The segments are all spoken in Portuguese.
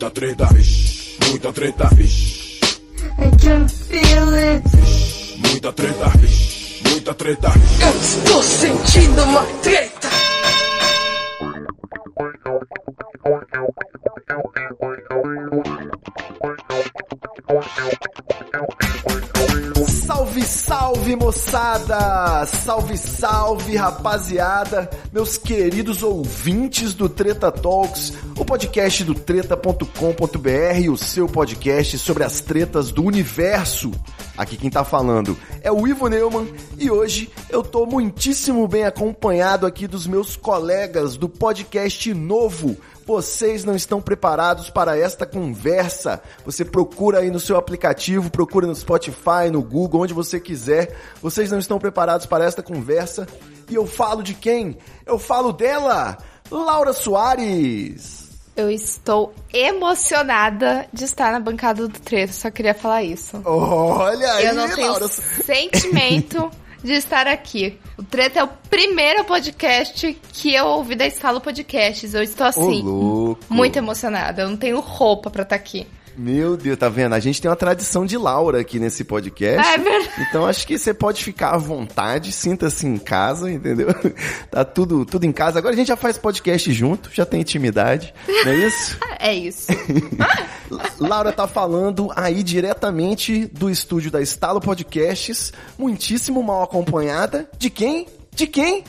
Muita treta, vixe, muita treta, vixe. I can feel it. Muita treta, vixe, muita treta. Eu estou sentindo uma treta. Salve, salve moçada! Salve, salve rapaziada! Meus queridos ouvintes do Treta Talks, podcast do treta.com.br, o seu podcast sobre as tretas do universo. Aqui quem tá falando é o Ivo Neumann e hoje eu tô muitíssimo bem acompanhado aqui dos meus colegas do podcast novo, vocês não estão preparados para esta conversa. Você procura aí no seu aplicativo, procura no Spotify, no Google, onde você quiser. Vocês não estão preparados para esta conversa. E eu falo de quem? Eu falo dela, Laura Soares. Eu estou emocionada de estar na bancada do Treta, só queria falar isso. Olha aí, Eu não tenho Laura. sentimento de estar aqui. O Treta é o primeiro podcast que eu ouvi da Escala Podcasts. Eu estou assim, muito emocionada. Eu não tenho roupa pra estar aqui. Meu Deus, tá vendo? A gente tem uma tradição de Laura aqui nesse podcast. Ah, é verdade. Então acho que você pode ficar à vontade, sinta-se em casa, entendeu? Tá tudo, tudo em casa. Agora a gente já faz podcast junto, já tem intimidade, não é isso? É isso. Laura tá falando aí diretamente do estúdio da Estalo Podcasts, muitíssimo mal acompanhada. De quem? De quem?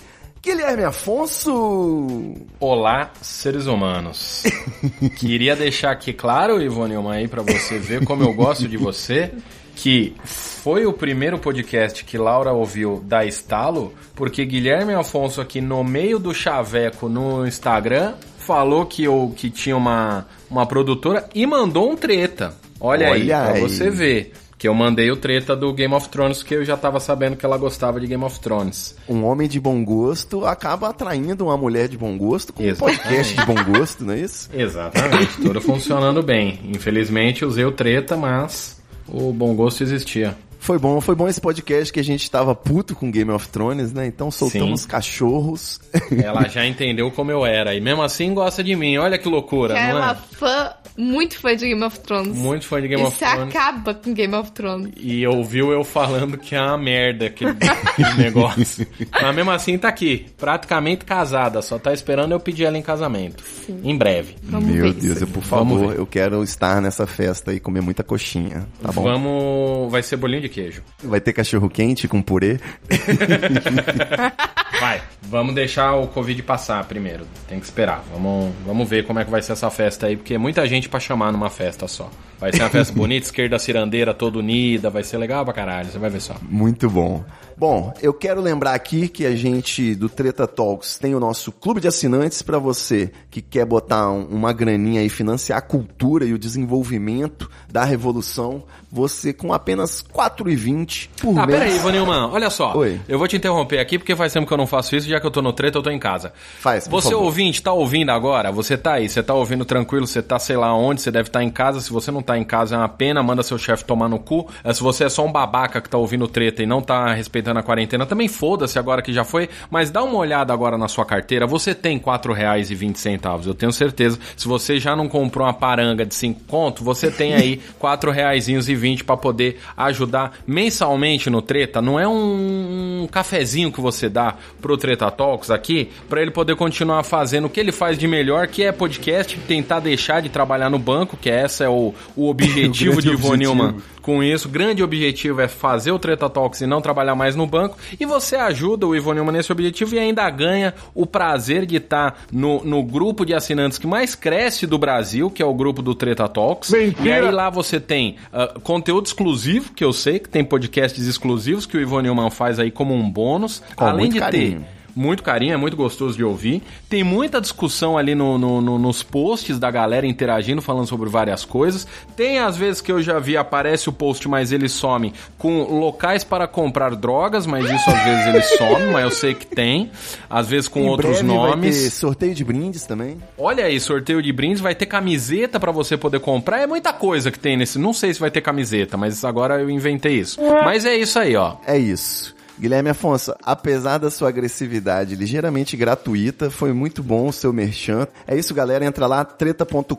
Guilherme Afonso! Olá, seres humanos. Queria deixar aqui claro, Ivone Ilma, aí pra você ver como eu gosto de você, que foi o primeiro podcast que Laura ouviu da Estalo, porque Guilherme Afonso aqui no meio do chaveco no Instagram falou que, eu, que tinha uma, uma produtora e mandou um treta. Olha, aí, Olha pra aí. você ver. Que eu mandei o treta do Game of Thrones, que eu já tava sabendo que ela gostava de Game of Thrones. Um homem de bom gosto acaba atraindo uma mulher de bom gosto com um Exatamente. podcast de bom gosto, não é isso? Exatamente, tudo funcionando bem. Infelizmente usei o treta, mas o bom gosto existia. Foi bom, foi bom esse podcast que a gente tava puto com Game of Thrones, né? Então soltamos Sim. cachorros. Ela já entendeu como eu era e mesmo assim gosta de mim. Olha que loucura, é não uma é? fã, muito fã de Game of Thrones. Muito fã de Game e of se Thrones. acaba com Game of Thrones. E ouviu eu falando que é uma merda aquele, aquele negócio. Mas mesmo assim tá aqui, praticamente casada, só tá esperando eu pedir ela em casamento. Em breve. Vamos Meu ver Deus, eu, por favor, eu quero estar nessa festa e comer muita coxinha, tá bom? Vamos. Vai ser bolinho de queijo. Vai ter cachorro quente com purê. Vai, vamos deixar o Covid passar primeiro. Tem que esperar. Vamos, vamos ver como é que vai ser essa festa aí, porque é muita gente pra chamar numa festa só. Vai ser uma festa bonita, esquerda cirandeira toda unida, vai ser legal pra caralho, você vai ver só. Muito bom. Bom, eu quero lembrar aqui que a gente do Treta Talks tem o nosso clube de assinantes para você que quer botar um- uma graninha e financiar a cultura e o desenvolvimento da revolução. Você com apenas R$ 4,20 por Tá, mês. peraí, Vanilman, olha só. Oi. Eu vou te interromper aqui porque faz tempo que eu não faço isso, já que eu tô no treta, eu tô em casa. Faz, por Você favor. ouvinte, tá ouvindo agora? Você tá aí, você tá ouvindo tranquilo, você tá sei lá onde, você deve estar em casa. Se você não tá em casa, é uma pena, manda seu chefe tomar no cu. Eh, Se você é só um babaca que tá ouvindo treta e não tá respeitando a quarentena, também foda-se agora que já foi. Mas dá uma olhada agora na sua carteira, você tem R$ 4,20, eu tenho certeza. Se você já não comprou uma paranga de 5 conto, você tem aí R$ 4,20 pra poder ajudar mensalmente no treta. Não é um cafezinho que você dá pro Treta Talks aqui, pra ele poder continuar fazendo o que ele faz de melhor, que é podcast, tentar deixar de trabalhar no banco, que esse é o, o objetivo grande de. Newman com isso. O grande objetivo é fazer o Treta Talks e não trabalhar mais no banco. E você ajuda o Ivone Newman nesse objetivo e ainda ganha o prazer de estar no, no grupo de assinantes que mais cresce do Brasil, que é o grupo do Treta Talks. E aí lá você tem ah, conteúdo exclusivo, que eu sei que tem podcasts exclusivos que o Ivone Newman faz aí como um bônus. Com além muito de carinho. ter muito carinho, é muito gostoso de ouvir. Tem muita discussão ali no, no- no- nos posts da galera interagindo, falando sobre várias coisas. Tem às vezes que eu já vi, aparece o post, mas ele some com locais para comprar drogas, mas isso às vezes ele some, mas eu sei que tem. Às vezes com Em outros breve vai nomes. ter sorteio de brindes também. Olha aí, sorteio de brindes, vai ter camiseta pra você poder comprar. É muita coisa que tem nesse. Não sei se vai ter camiseta, mas agora eu inventei isso. Mas é isso aí, ó. É isso. Guilherme Afonso, apesar da sua agressividade ligeiramente gratuita, foi muito bom o seu merchan. É isso, galera. Entra lá, treta.com.br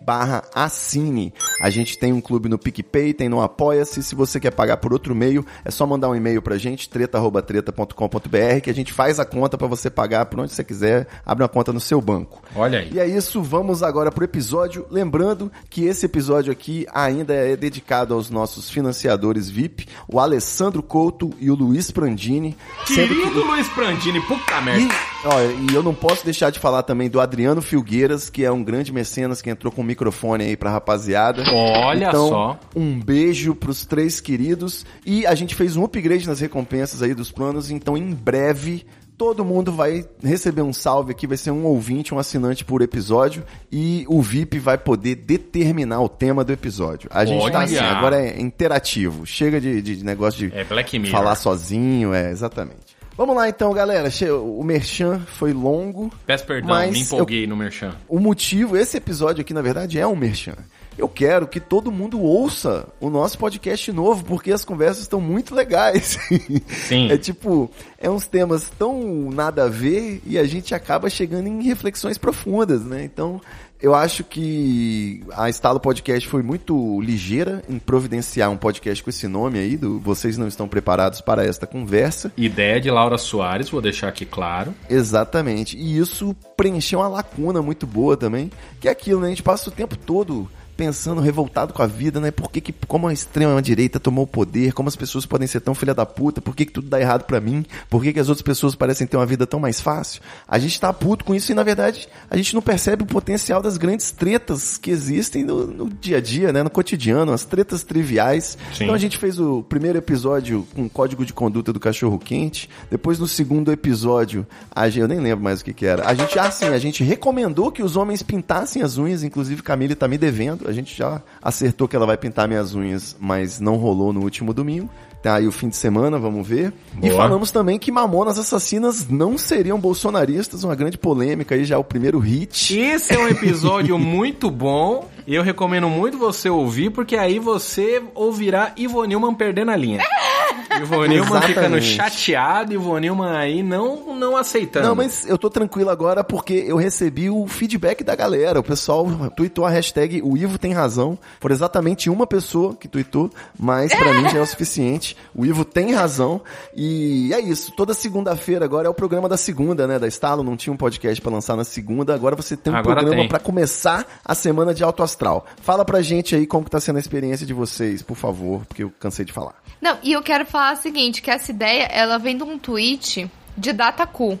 barra assine. A gente tem um clube no PicPay, tem no Apoia-se. Se você quer pagar por outro meio, é só mandar um e-mail pra gente, treta.treta.com.br, que a gente faz a conta para você pagar por onde você quiser. Abre uma conta no seu banco. Olha aí. E é isso, vamos agora pro episódio. Lembrando que esse episódio aqui ainda é dedicado aos nossos financiadores VIP, o Alessandro Couto e o Luiz Prandini. Querido que... Luiz Prandini, puta E, merda. ó, e eu não posso deixar de falar também do Adriano Filgueiras, que é um grande mecenas que entrou com o microfone aí pra rapaziada. Olha então, só. Um beijo pros três queridos. E a gente fez um upgrade nas recompensas aí dos planos, então em breve todo mundo vai receber um salve aqui, vai ser um ouvinte, um assinante por episódio e o VIP vai poder determinar o tema do episódio. A gente tá Olha! assim, agora é interativo. Chega de, de negócio de É falar sozinho, é, exatamente. Vamos lá então, galera. O merchan foi longo. Peço perdão, me empolguei no merchan. o motivo, esse episódio aqui, na verdade, é um merchan. Eu quero que todo mundo ouça o nosso podcast novo, porque as conversas estão muito legais. Sim. É tipo, é uns temas tão nada a ver e a gente acaba chegando em reflexões profundas, né? Então, eu acho que a Estalo Podcast foi muito ligeira em providenciar um podcast com esse nome aí, do Vocês Não Estão Preparados para Esta Conversa. Ideia de Laura Soares, vou deixar aqui claro. Exatamente. E isso preencheu uma lacuna muito boa também, que é aquilo, né? A gente passa o tempo todo pensando, revoltado com a vida, né? Por que, que como a extrema direita tomou o poder, como as pessoas podem ser tão filha da puta, por que, que tudo dá errado pra mim, por que, que as outras pessoas parecem ter uma vida tão mais fácil. A gente tá puto com isso e, na verdade, a gente não percebe o potencial das grandes tretas que existem no, no dia a dia, né? No cotidiano, as tretas triviais. Sim. Então a gente fez o primeiro episódio com o código de conduta do cachorro quente, depois no segundo episódio, a gente, eu nem lembro mais o que que era. A gente, ah, sim, a gente recomendou que os homens pintassem as unhas, inclusive Camille tá me devendo, a gente já acertou que ela vai pintar minhas unhas, mas não rolou no último domingo. Tá aí o fim de semana, vamos ver. E Boa. falamos também que Mamonas Assassinas não seriam bolsonaristas, uma grande polêmica aí, já o primeiro hit. Esse é um episódio muito bom. E eu recomendo muito você ouvir, porque aí você ouvirá Ivo Nilman perdendo a linha. Ivo Nilman ficando Exatamente. chateado, Ivo Nilman aí não, não aceitando. Não, mas eu tô tranquilo agora porque eu recebi o feedback da galera. O pessoal tweetou a hashtag o Ivo tem razão. Por exatamente uma pessoa que tweetou, mas pra mim já é o suficiente. O Ivo tem razão. E é isso. Toda segunda-feira agora é o programa da segunda, né? Da Estalo. Não tinha um podcast pra lançar na segunda. Agora você tem um Agora programa pra começar a semana de alto astral. Fala pra gente aí como que tá sendo a experiência de vocês, por favor, porque eu cansei de falar. Não, e eu quero falar o seguinte, que essa ideia, ela vem de um tweet de Dataku.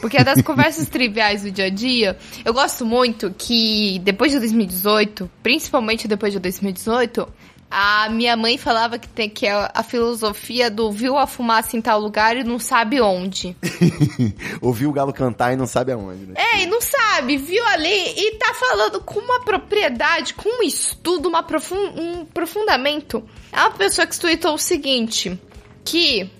Porque é das conversas triviais do dia a dia. Eu gosto muito que depois de 2018, principalmente depois de 2018, a minha mãe falava que tem que é a filosofia do viu a fumaça em tal lugar e não sabe onde. Ouviu o galo cantar e não sabe aonde, né? É, e não sabe, viu ali e tá falando com uma propriedade, com um estudo, uma profun um aprofundamento. É uma pessoa que tweetou o seguinte, que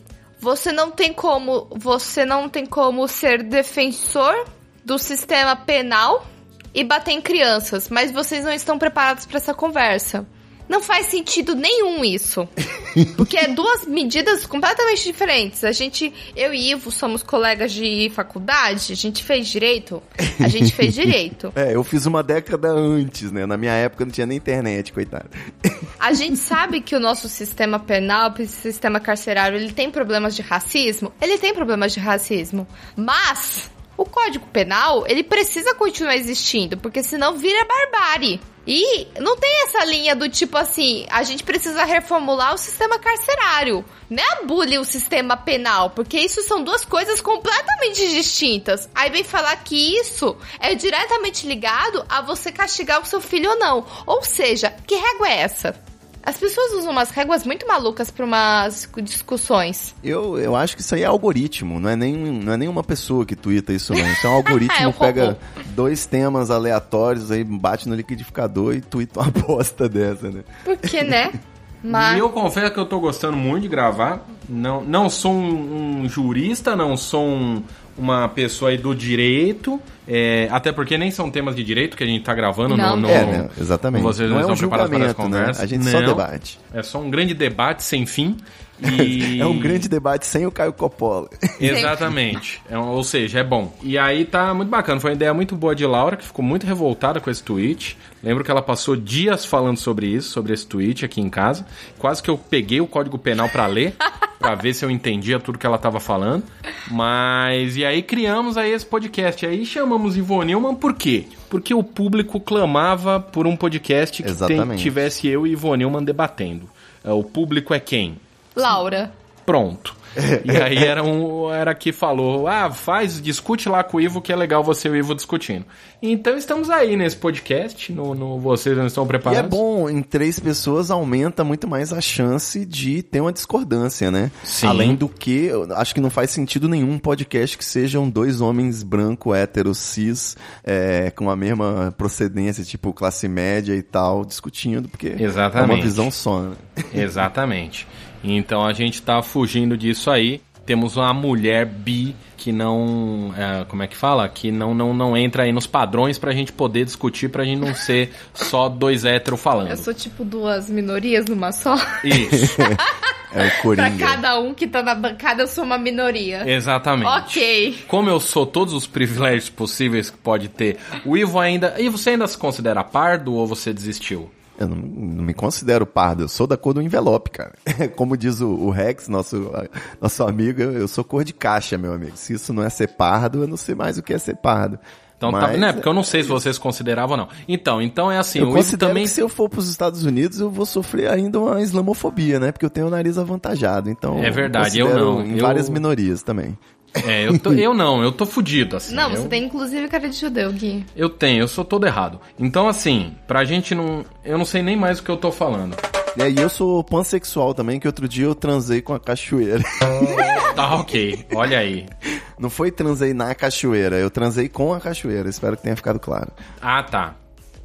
você não tem como, você não tem como ser defensor do sistema penal e bater em crianças, mas vocês não estão preparados para essa conversa. Não faz sentido nenhum isso. Porque é duas medidas completamente diferentes. A gente, eu e Ivo somos colegas de faculdade, a gente fez direito. A gente fez direito. É, eu fiz uma década antes, né? Na minha época não tinha nem internet, coitado. A gente sabe que o nosso sistema penal, o sistema carcerário, ele tem problemas de racismo? Ele tem problemas de racismo. Mas o Código Penal, ele precisa continuar existindo, porque senão vira barbárie. E não tem essa linha do tipo assim, a gente precisa reformular o sistema carcerário, não é abolir o sistema penal, porque isso são duas coisas completamente distintas. Aí vem falar que isso é diretamente ligado a você castigar o seu filho ou não. Ou seja, que régua é essa? As pessoas usam umas réguas muito malucas para umas discussões. Eu, eu acho que isso aí é algoritmo, não é, nem, não é nenhuma pessoa que twitta isso não. Isso é um algoritmo, É um pega robô. dois temas aleatórios, aí bate no liquidificador e twitta uma bosta dessa, né? Porque, né? Mas. E eu confesso que eu tô gostando muito de gravar. Não, não sou um, um jurista, não sou um, uma pessoa aí do direito, é, até porque nem são temas de direito que a gente tá gravando Não. no, no- É, né? Exatamente. Vocês não, Não é um estão preparados para as né? conversas. A gente só Não. debate. É só um grande debate sem fim. E... É um grande debate sem o Caio Coppola. Exatamente. É ou seja, é bom. E aí tá muito bacana. Foi uma ideia muito boa de Laura, que ficou muito revoltada com esse tweet. Lembro que ela passou dias falando sobre isso, sobre esse tweet aqui em casa. Quase que eu peguei o código penal pra ler, pra ver se eu entendia tudo que ela tava falando. Mas e aí criamos aí esse podcast. Aí chamamos Ivone Newman por quê? Porque o público clamava por um podcast que tem- tivesse eu e Ivone Newman debatendo. É, O público é quem? Laura. Pronto. E aí era um era que falou: "Ah, faz, discute lá com o Ivo que é legal você e o Ivo discutindo". Então estamos aí nesse podcast, no, no vocês não estão E preparados? é bom, em três pessoas aumenta muito mais a chance de ter uma discordância, né? Sim. Além do que, acho que não faz sentido nenhum um podcast que sejam dois homens branco, hétero, cis, é, com a mesma procedência, tipo classe média e tal, discutindo, porque é Exatamente. uma visão só, né? Exatamente. Então a gente tá fugindo disso aí. Temos uma mulher bi que não, é, como é que fala? Que não, não, não entra aí nos padrões pra gente poder discutir, pra gente não ser só dois héteros falando. Eu sou tipo duas minorias numa só. Isso, É o pra Coringa. cada um que tá na bancada, eu sou uma minoria. exatamente. Ok. Como eu sou todos os privilégios possíveis que pode ter, o Ivo ainda. E você ainda se considera pardo ou você desistiu? Eu não, não me considero pardo, eu sou da cor do envelope, cara. Como diz o, o Rex, nosso, nosso amigo, eu, eu sou cor de caixa, meu amigo. Se isso não é ser pardo, eu não sei mais o que é ser pardo. Então tá, Mas, né? Porque eu não sei se vocês consideravam ou não. Então, então é assim, Eu o considero também. que se eu for para os Estados Unidos, eu vou sofrer ainda uma islamofobia, né? Porque eu tenho o nariz avantajado. Então, É verdade, eu considero não. Em Eu- várias minorias também. É, eu, tô- eu não, eu tô fudido, assim. Não, eu, você tem inclusive cara de judeu, Gui. Eu tenho, eu sou todo errado. Então, assim, pra gente não. Eu não sei nem mais o que eu tô falando. É, E eu sou pansexual também, que outro dia eu transei com a cachoeira. Tá ok, olha aí. Não foi transei na cachoeira, eu transei com a cachoeira. Espero que tenha ficado claro. Ah, tá.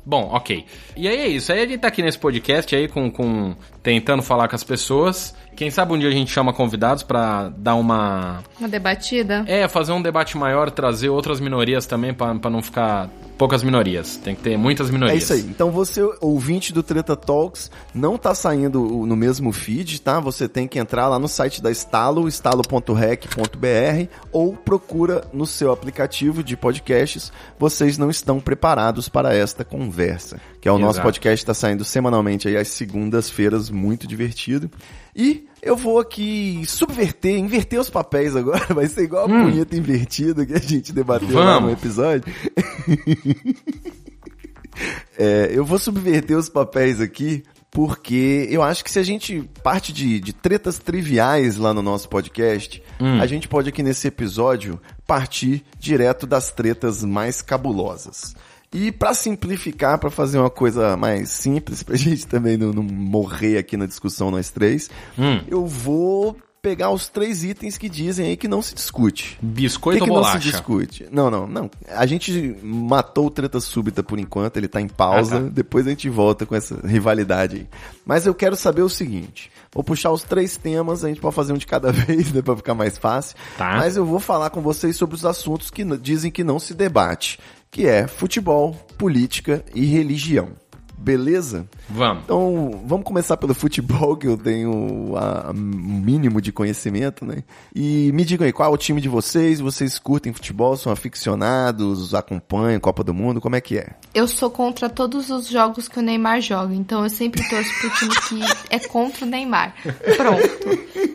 Bom, ok. E aí é isso. Aí a gente tá aqui nesse podcast aí com, com tentando falar com as pessoas. Quem sabe um dia a gente chama convidados pra dar uma Uma debatida. é fazer um debate maior, trazer outras minorias também pra pra não ficar poucas minorias. Tem que ter muitas É minorias. isso aí. Então você, ouvinte do Treta Talks, não tá saindo no mesmo feed, tá? Você tem que entrar lá no site da Estalo, estalo.rec.br ou procura no seu aplicativo de podcasts. Vocês não estão preparados para esta conversa. Que é o nosso Exato. podcast está saindo semanalmente aí às segundas-feiras, muito divertido. E eu vou aqui subverter, inverter os papéis agora. Vai ser igual a punheta invertida que a gente debateu lá no episódio. É, eu vou subverter os papéis aqui, porque eu acho que se a gente parte de, de tretas triviais lá no nosso podcast, a gente pode aqui nesse episódio partir direto das tretas mais cabulosas. E pra simplificar, pra fazer uma coisa mais simples, pra gente também não, não morrer aqui na discussão nós três, eu vou pegar os três itens que dizem aí que não se discute. Biscoito que que ou não se bolacha? discute? Não, não, não. A gente matou o treta súbita por enquanto, ele tá em pausa, Ah, tá. depois a gente volta com essa rivalidade aí. Mas eu quero saber o seguinte, vou puxar os três temas, a gente pode fazer um de cada vez, né, pra ficar mais fácil. Tá. Mas eu vou falar com vocês sobre os assuntos que dizem que não se debate, que é futebol, política e religião. Beleza? Vamos. Então, vamos começar pelo futebol, que eu tenho a- um mínimo de conhecimento, né? E me digam aí, qual é o time de vocês? Vocês curtem futebol? São aficionados? Acompanham Copa do Mundo? Como é que é? Eu sou contra todos os jogos que o Neymar joga, então eu sempre torço pro time que é contra o Neymar. Pronto.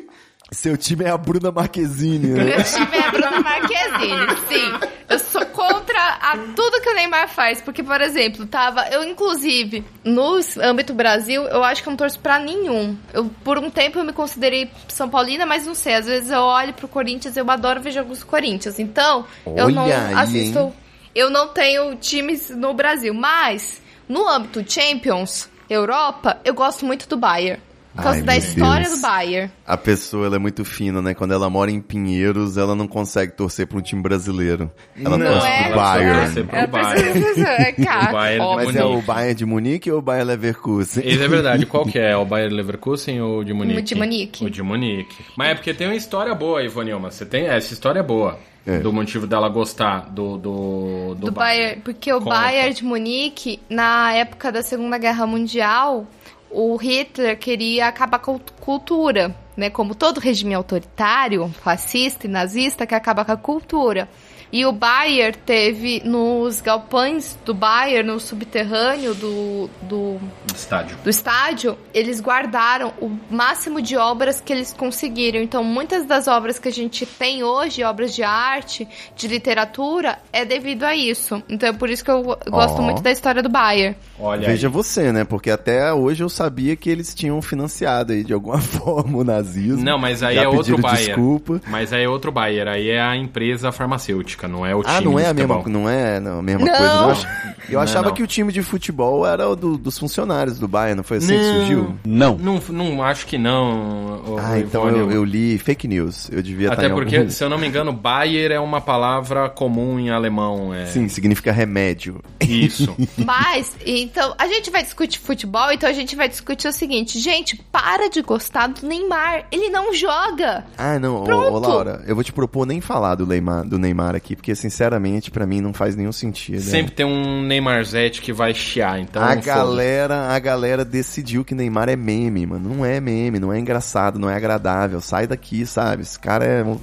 Seu time é a Bruna Marquezine, né? Meu time é a Bruna Marquezine, sim. Eu contra a tudo que o Neymar faz, porque, por exemplo, tava. Eu, inclusive, no âmbito Brasil, eu acho que eu não torço pra nenhum. Eu, por um tempo, eu me considerei São Paulina, mas não sei. Às vezes eu olho pro Corinthians, eu adoro ver jogos do Corinthians. Então, eu não Olha aí, assisto. hein? Eu não tenho times no Brasil, mas no âmbito Champions, Europa, eu gosto muito do Bayern. Por causa Ai, da história Deus. do Bayern. A pessoa ela é muito fina, né? Quando ela mora em Pinheiros, ela não consegue torcer para um time brasileiro. Ela Não, torce é? pro Bayern. Ela Bayern. é, cara, O Bayern. Mas é o. Bayern de Munique ou o Bayern Leverkusen? Esse é verdade. Qual que é? O Bayer Leverkusen ou o de Munique? O de Munique. O de Munique. Mas é porque tem uma história boa, Ivonilma. Você tem essa história é boa. É. Do motivo dela gostar do do do, do Bayern, porque o Conta. Bayern de Munique, na época da Segunda Guerra Mundial, o Hitler queria acabar com a cultura, né? Como todo regime autoritário, fascista e nazista, que acaba com a cultura. E o Bayern teve nos galpões do Bayern, no subterrâneo do, do, estádio. do estádio, eles guardaram o máximo de obras que eles conseguiram. Então, muitas das obras que a gente tem hoje, obras de arte, de literatura, é devido a isso. Então, é por isso que eu gosto Ó. muito da história do Bayern. Olha Veja aí. você, né? Porque até hoje eu sabia que eles tinham financiado aí de alguma forma o nazismo. Não, mas aí Já é outro Bayer. desculpa. Mas aí é outro Bayer. Aí é a empresa farmacêutica, não é o time Ah, não é de a mesma, futebol. não é não, a mesma Não. coisa. não? Eu ach- Eu Não é, achava não. que o time de futebol era o do- dos funcionários do Bayern, não foi assim que Não. surgiu? Não, não acho que não. ô- Ah, ô, então eu, eu li fake news. Eu devia estar Até em porque, algum... se eu não me engano, Bayer é uma palavra comum em alemão. É Sim, significa remédio. Isso. Mas, então, a gente vai discutir futebol, então a gente vai discutir o seguinte. Gente, para de gostar do Neymar. Ele não joga. Ah, não, ô, ô, Laura, eu vou te propor nem falar do Neymar, do Neymar aqui, porque sinceramente pra mim não faz nenhum sentido. né? Sempre tem um Neymarzete que vai chiar, então. A foda-se. galera, a galera decidiu que Neymar é meme, mano. Não é meme, não é engraçado, não é agradável. Sai daqui, sabe? Esse cara é, um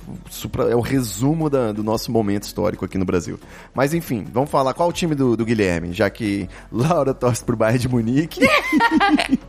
é o resumo da- do nosso momento histórico aqui no Brasil. Mas enfim, vamos falar qual o time do, do Guilherme, já que Laura torce pro Bayern de Munique.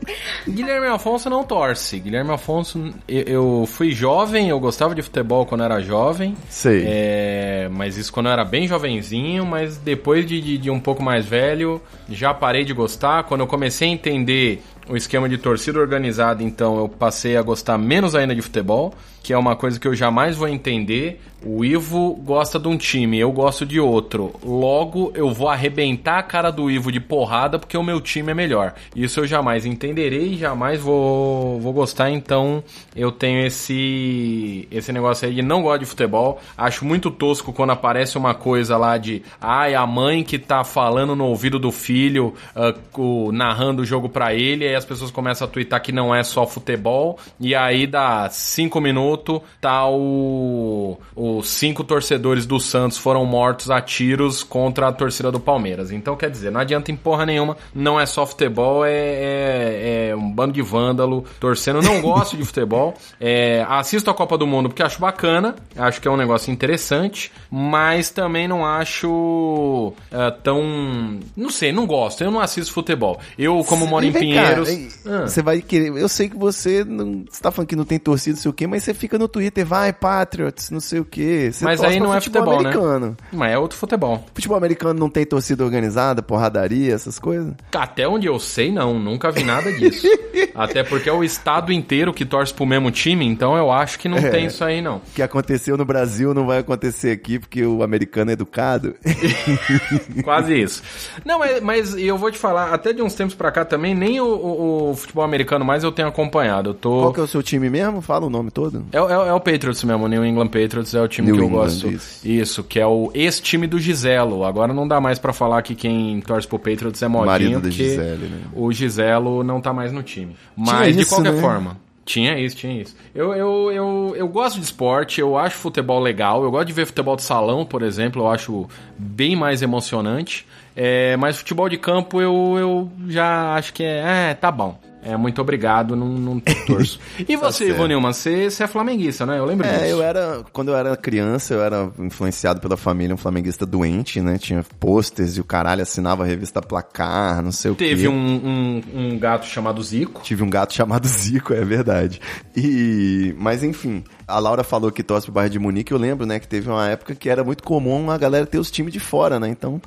Guilherme Afonso não torce. Guilherme Afonso, eu, eu fui jovem, eu gostava de futebol quando era jovem. Sei. É, mas isso quando eu era bem jovenzinho, mas depois de, de, de um pouco mais velho, já parei de gostar. Quando eu comecei a entender o esquema de torcida organizada, então eu passei a gostar menos ainda de futebol, que é uma coisa que eu jamais vou entender. O Ivo gosta de um time, eu gosto de outro. Logo, eu vou arrebentar a cara do Ivo de porrada porque o meu time é melhor. Isso eu jamais entenderei jamais vou, vou gostar, então eu tenho esse esse negócio aí de não gosto de futebol. Acho muito tosco quando aparece uma coisa lá de ai, a mãe que tá falando no ouvido do filho, ah, co- narrando o jogo pra ele, aí as pessoas começam a twittar que não é só futebol, e aí dá cinco minutos, tá o os cinco torcedores do Santos foram mortos a tiros contra a torcida do Palmeiras. Então, quer dizer, não adianta em porra nenhuma, não é só futebol, é, é, é um bando de vândalo torcendo. Não gosto de futebol, é, assisto a Copa do Mundo porque acho bacana, acho que é um negócio interessante, mas também não acho ah, tão. Não sei, não gosto, eu não assisto futebol. Eu, como moro em Pinheiros. Ah. Você vai querer. Eu sei que você não. Você tá falando que não tem torcida, não sei o quê, mas você fica no Twitter, vai, Patriots, não sei o quê. Você Mas aí não é futebol, né? americano. Mas é outro futebol. Futebol americano não tem torcida organizada, porradaria, essas coisas? Até onde eu sei, não. Nunca vi nada disso. Até porque é o estado inteiro que torce pro mesmo time, então eu acho que não É. tem isso aí, não. O que aconteceu no Brasil não vai acontecer aqui porque o americano é educado. Quase isso. Não, mas, mas eu vou te falar, até de uns tempos pra cá também, nem o, o- o futebol americano mais eu tenho acompanhado. Eu tô. Qual que é o seu time mesmo? Fala o nome todo. É, o- é é o Patriots mesmo, o New England Patriots é o time New que eu England, gosto. isso. que é o ex-time do Giselo. Agora não dá mais pra falar que quem torce pro Patriots é modinho, porque Gisele, né? o Giselo não tá mais no time. Mas de isso, qualquer né? forma. Tinha isso, tinha isso. Eu, eu, eu, eu gosto de esporte, eu acho futebol legal, eu gosto de ver futebol de salão, por exemplo, eu acho bem mais emocionante. É, mas futebol de campo eu, eu já acho que é, é, tá bom. É, muito obrigado, não, não torço. E você. Ivonilma, você, você é flamenguista, né? Eu lembro disso. É, eu era. Quando eu era criança, eu era influenciado pela família, um flamenguista doente, né? Tinha posters e o caralho assinava a revista Placar, não sei o quê. Teve um, um, um gato chamado Zico. Tive um gato chamado Zico, é verdade. E, mas enfim, a Laura falou que torce pro bairro de Munique, eu lembro, né, que teve uma época que era muito comum a galera ter os times de fora, né? Então,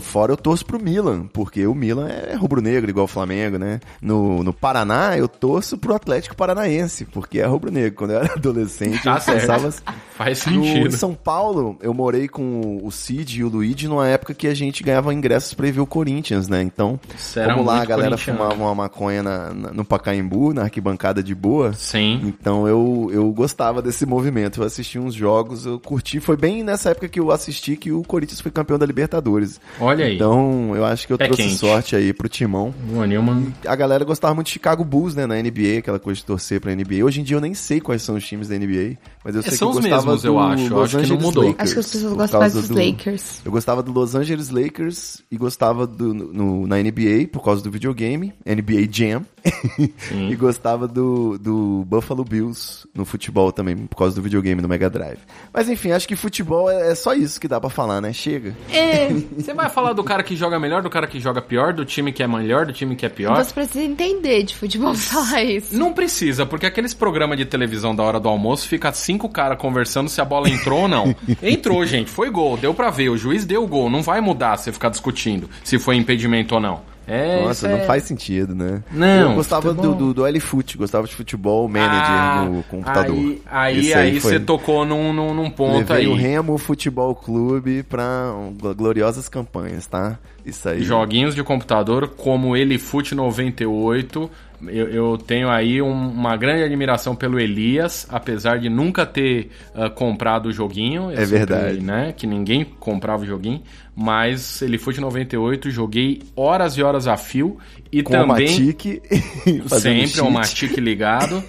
fora eu torço pro Milan, porque o Milan é rubro-negro igual o Flamengo, né? No, no Paraná, eu torço pro Atlético Paranaense, porque é rubro-negro. Quando eu era adolescente, Tá eu certo. pensava... Faz No, em sentido. São Paulo, eu morei com o Cid e o Luigi numa época que a gente ganhava ingressos pra ir ver o Corinthians, né? Então, era vamos lá, a galera fumava uma maconha na- na- no Pacaembu, na arquibancada de boa. Sim. Então eu, eu gostava desse movimento. Eu assisti uns jogos, eu curti. Foi bem nessa época que eu assisti que o Corinthians foi campeão da Libertadores. Olha aí. Então eu acho que eu Pé trouxe quente. sorte aí pro Timão. O Newman. A galera gostava muito de Chicago Bulls, né, na NBA, aquela coisa de torcer pra NBA. Hoje em dia eu nem sei quais são os times da NBA, mas eu sei São que eu os gostava mesmos, do eu acho. Los acho que não Angeles mudou. Lakers. Acho que as pessoas gostam mais dos do- Lakers. Eu gostava do Los Angeles Lakers e gostava do, no- na NBA por causa do videogame, NBA Jam. e gostava do, do Buffalo Bills no futebol também, por causa do videogame do Mega Drive. Mas enfim, acho que futebol é, é só isso que dá pra falar, né? Chega. É, Você vai falar do cara que joga melhor, do cara que joga pior, do time que é melhor, do time que é pior? você precisa entender de futebol falar isso. Não precisa, porque aqueles programas de televisão da hora do almoço fica cinco caras conversando se a bola entrou ou não. Entrou, gente, foi gol, deu pra ver, o juiz deu o gol, não vai mudar você ficar discutindo se foi impedimento ou não. É, Nossa, isso é- não faz sentido, né? Não, Eu gostava futebol- do, do, do L-Foot, gostava de futebol manager Ah, no computador. Aí, aí, aí foi- você tocou num, num, num ponto Levei aí. o Remo Futebol Clube pra um, gl- gloriosas campanhas, tá? Isso aí. Joguinhos de computador como ele Fute 98. Eu, eu tenho aí um- uma grande admiração pelo Elias, apesar de nunca ter ah, comprado o joguinho. Eu É sempre, verdade. Né, que ninguém comprava o joguinho. Mas ele Fute 98, joguei horas e horas a fio. E com o também. Matic. fazendo Sempre o Matic ligado.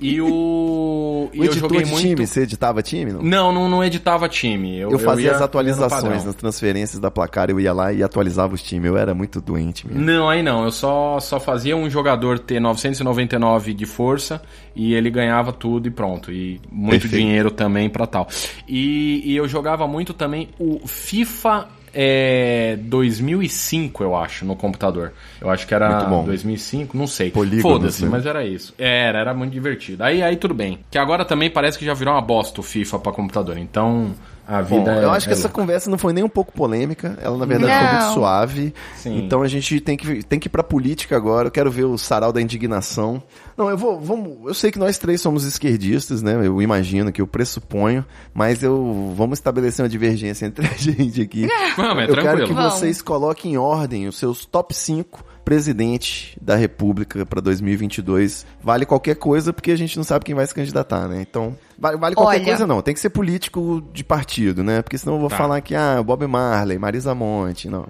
e o. E O eu editor joguei de muito. time, você editava time? Não? Não, não, não editava time. Eu, Eu fazia ia- as atualizações nas transferências da placar, eu ia lá e atualizava os times. Eu era muito doente mesmo. Não, aí não. Eu só, só fazia um jogador ter 999 de força e ele ganhava tudo e pronto. E muito Perfeito. dinheiro também pra tal. E, e eu jogava muito também o FIFA é, 2005, eu acho, no computador. Eu acho que era Muito bom. 2005, não sei. Foda-se, né? mas era isso. Era, era muito divertido. Aí, aí tudo bem. Que agora também parece que já virou uma bosta o FIFA pra computador. Então, a Bom, vida é. eu acho que é essa louca. conversa não foi nem um pouco polêmica, ela na verdade foi Não. muito suave. Sim. Então a gente tem que, tem que ir pra política agora. Eu quero ver o sarau da indignação. Não, eu vou, vamos, eu sei que nós três somos esquerdistas, né? Eu imagino que eu pressuponho, mas eu vamos estabelecer uma divergência entre a gente aqui. Vamos, é eu quero tranquilo. que Vamos. vocês coloquem em ordem os seus top 5 presidente da República pra 2022. Vale qualquer coisa porque a gente não sabe quem vai se candidatar, né? Então, vale, vale qualquer Olha. coisa não. Tem que ser político de partido, né? Porque senão eu vou Tá. falar que, ah, Bob Marley, Marisa Monte. Não,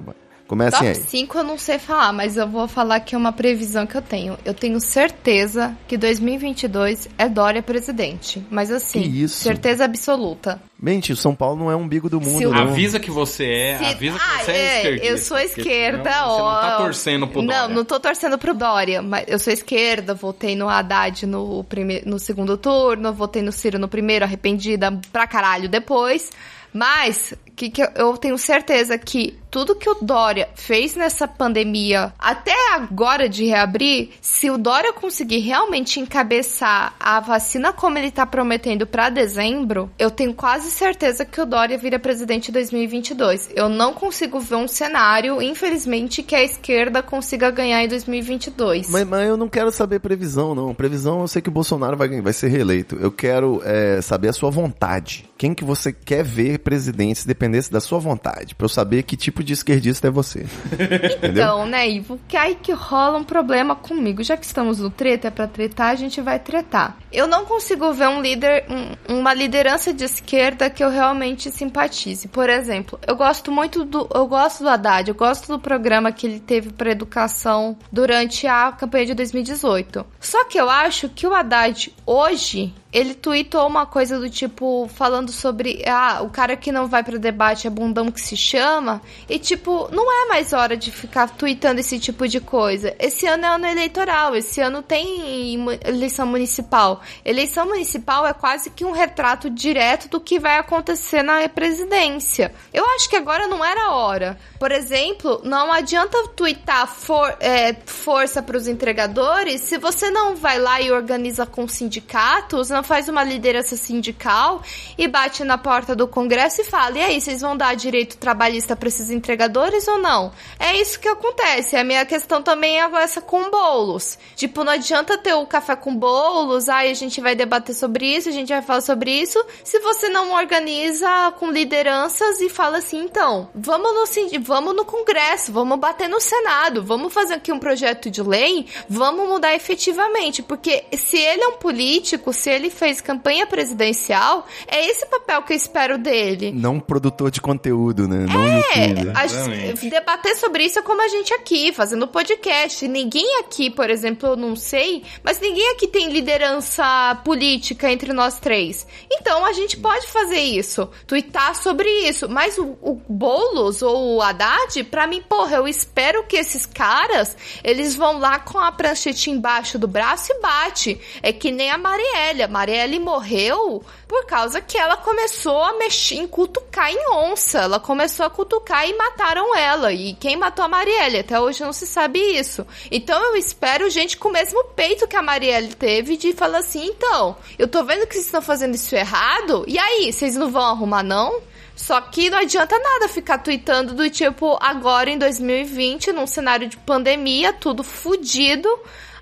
comecem Top aí. 5 eu não sei falar, mas eu vou falar que é uma previsão que eu tenho. Eu tenho certeza que 2022 é Dória presidente. Mas assim, Que isso? certeza absoluta. Mente, o São Paulo não é um umbigo do mundo, Se não. Avisa que você é, Se- avisa que Ah, você é, esquerdista. Eu sou esquerda, senão Você ó. não tá torcendo pro Não, Dória. não tô torcendo pro Dória, mas eu sou esquerda, votei no Haddad no, prime... no segundo turno, votei no Ciro no primeiro, arrependida pra caralho depois. Mas que, que eu- eu tenho certeza que tudo que o Dória fez nessa pandemia, até agora de reabrir, se o Dória conseguir realmente encabeçar a vacina como ele tá prometendo pra dezembro, eu tenho quase certeza que o Dória vira presidente em 2022. Eu não consigo ver um cenário, infelizmente, que a esquerda consiga ganhar em 2022. Mas, mas eu não quero saber previsão, não. Previsão, eu sei que o Bolsonaro vai, vai ser reeleito. Eu quero é, saber a sua vontade. Quem que você quer ver presidente se dependesse da sua vontade? Pra eu saber que tipo de esquerdista é você. Então, né, Ivo, que aí que rola um problema comigo. Já que estamos no treta, é pra tretar, a gente vai tretar. Eu não consigo ver um líder, um- uma liderança de esquerda que eu realmente simpatize. Por exemplo, eu gosto muito do, eu gosto do Haddad, eu gosto do programa que ele teve pra educação durante a campanha de 2018. Só que eu acho que o Haddad hoje ele tweetou uma coisa do tipo, falando sobre, ah, o cara que não vai pro debate é bundão que se chama, e tipo, não é mais hora de ficar tweetando esse tipo de coisa. Esse ano é ano eleitoral, esse ano tem eleição municipal. Eleição municipal é quase que um retrato direto do que vai acontecer na presidência. Eu acho que agora não era a hora. Por exemplo, não adianta tweetar for- é, força pros entregadores se você não vai lá e organiza com sindicatos, não faz uma liderança sindical e bate na porta do Congresso e fala: e aí, vocês vão dar direito trabalhista para esses entregadores ou não? É isso que acontece. A minha questão também é essa com bolos. Tipo, não adianta ter o café com bolos, aí a gente vai debater sobre isso, a gente vai falar sobre isso, se você não organiza com lideranças e fala assim, então, vamos no, vamos no Congresso, vamos bater no Senado, vamos fazer aqui um projeto de lei, vamos mudar efetivamente, porque se ele é um político, se ele fez campanha presidencial, é esse papel que eu espero dele. Não produtor de conteúdo, né? Não é, a, debater sobre isso é como a gente aqui, fazendo podcast. Ninguém aqui, por exemplo, eu não sei, mas ninguém aqui tem liderança política entre nós três. Então a gente pode fazer isso, twittar sobre isso. Mas o, o Boulos ou o Haddad, pra mim, porra, eu espero que esses caras, eles vão lá com a pranchetinha embaixo do braço e bate. É que nem a Marielle. A Marielle morreu por causa que ela começou a mexer em cutucar em onça. Ela começou a cutucar e mataram ela. E quem matou a Marielle? Até hoje não se sabe isso. Então eu espero gente com o mesmo peito que a Marielle teve de falar assim: então, eu tô vendo que vocês estão fazendo isso errado. E aí, vocês não vão arrumar, não? Só que não adianta nada ficar tweetando do tipo agora em 2020, num cenário de pandemia, tudo fudido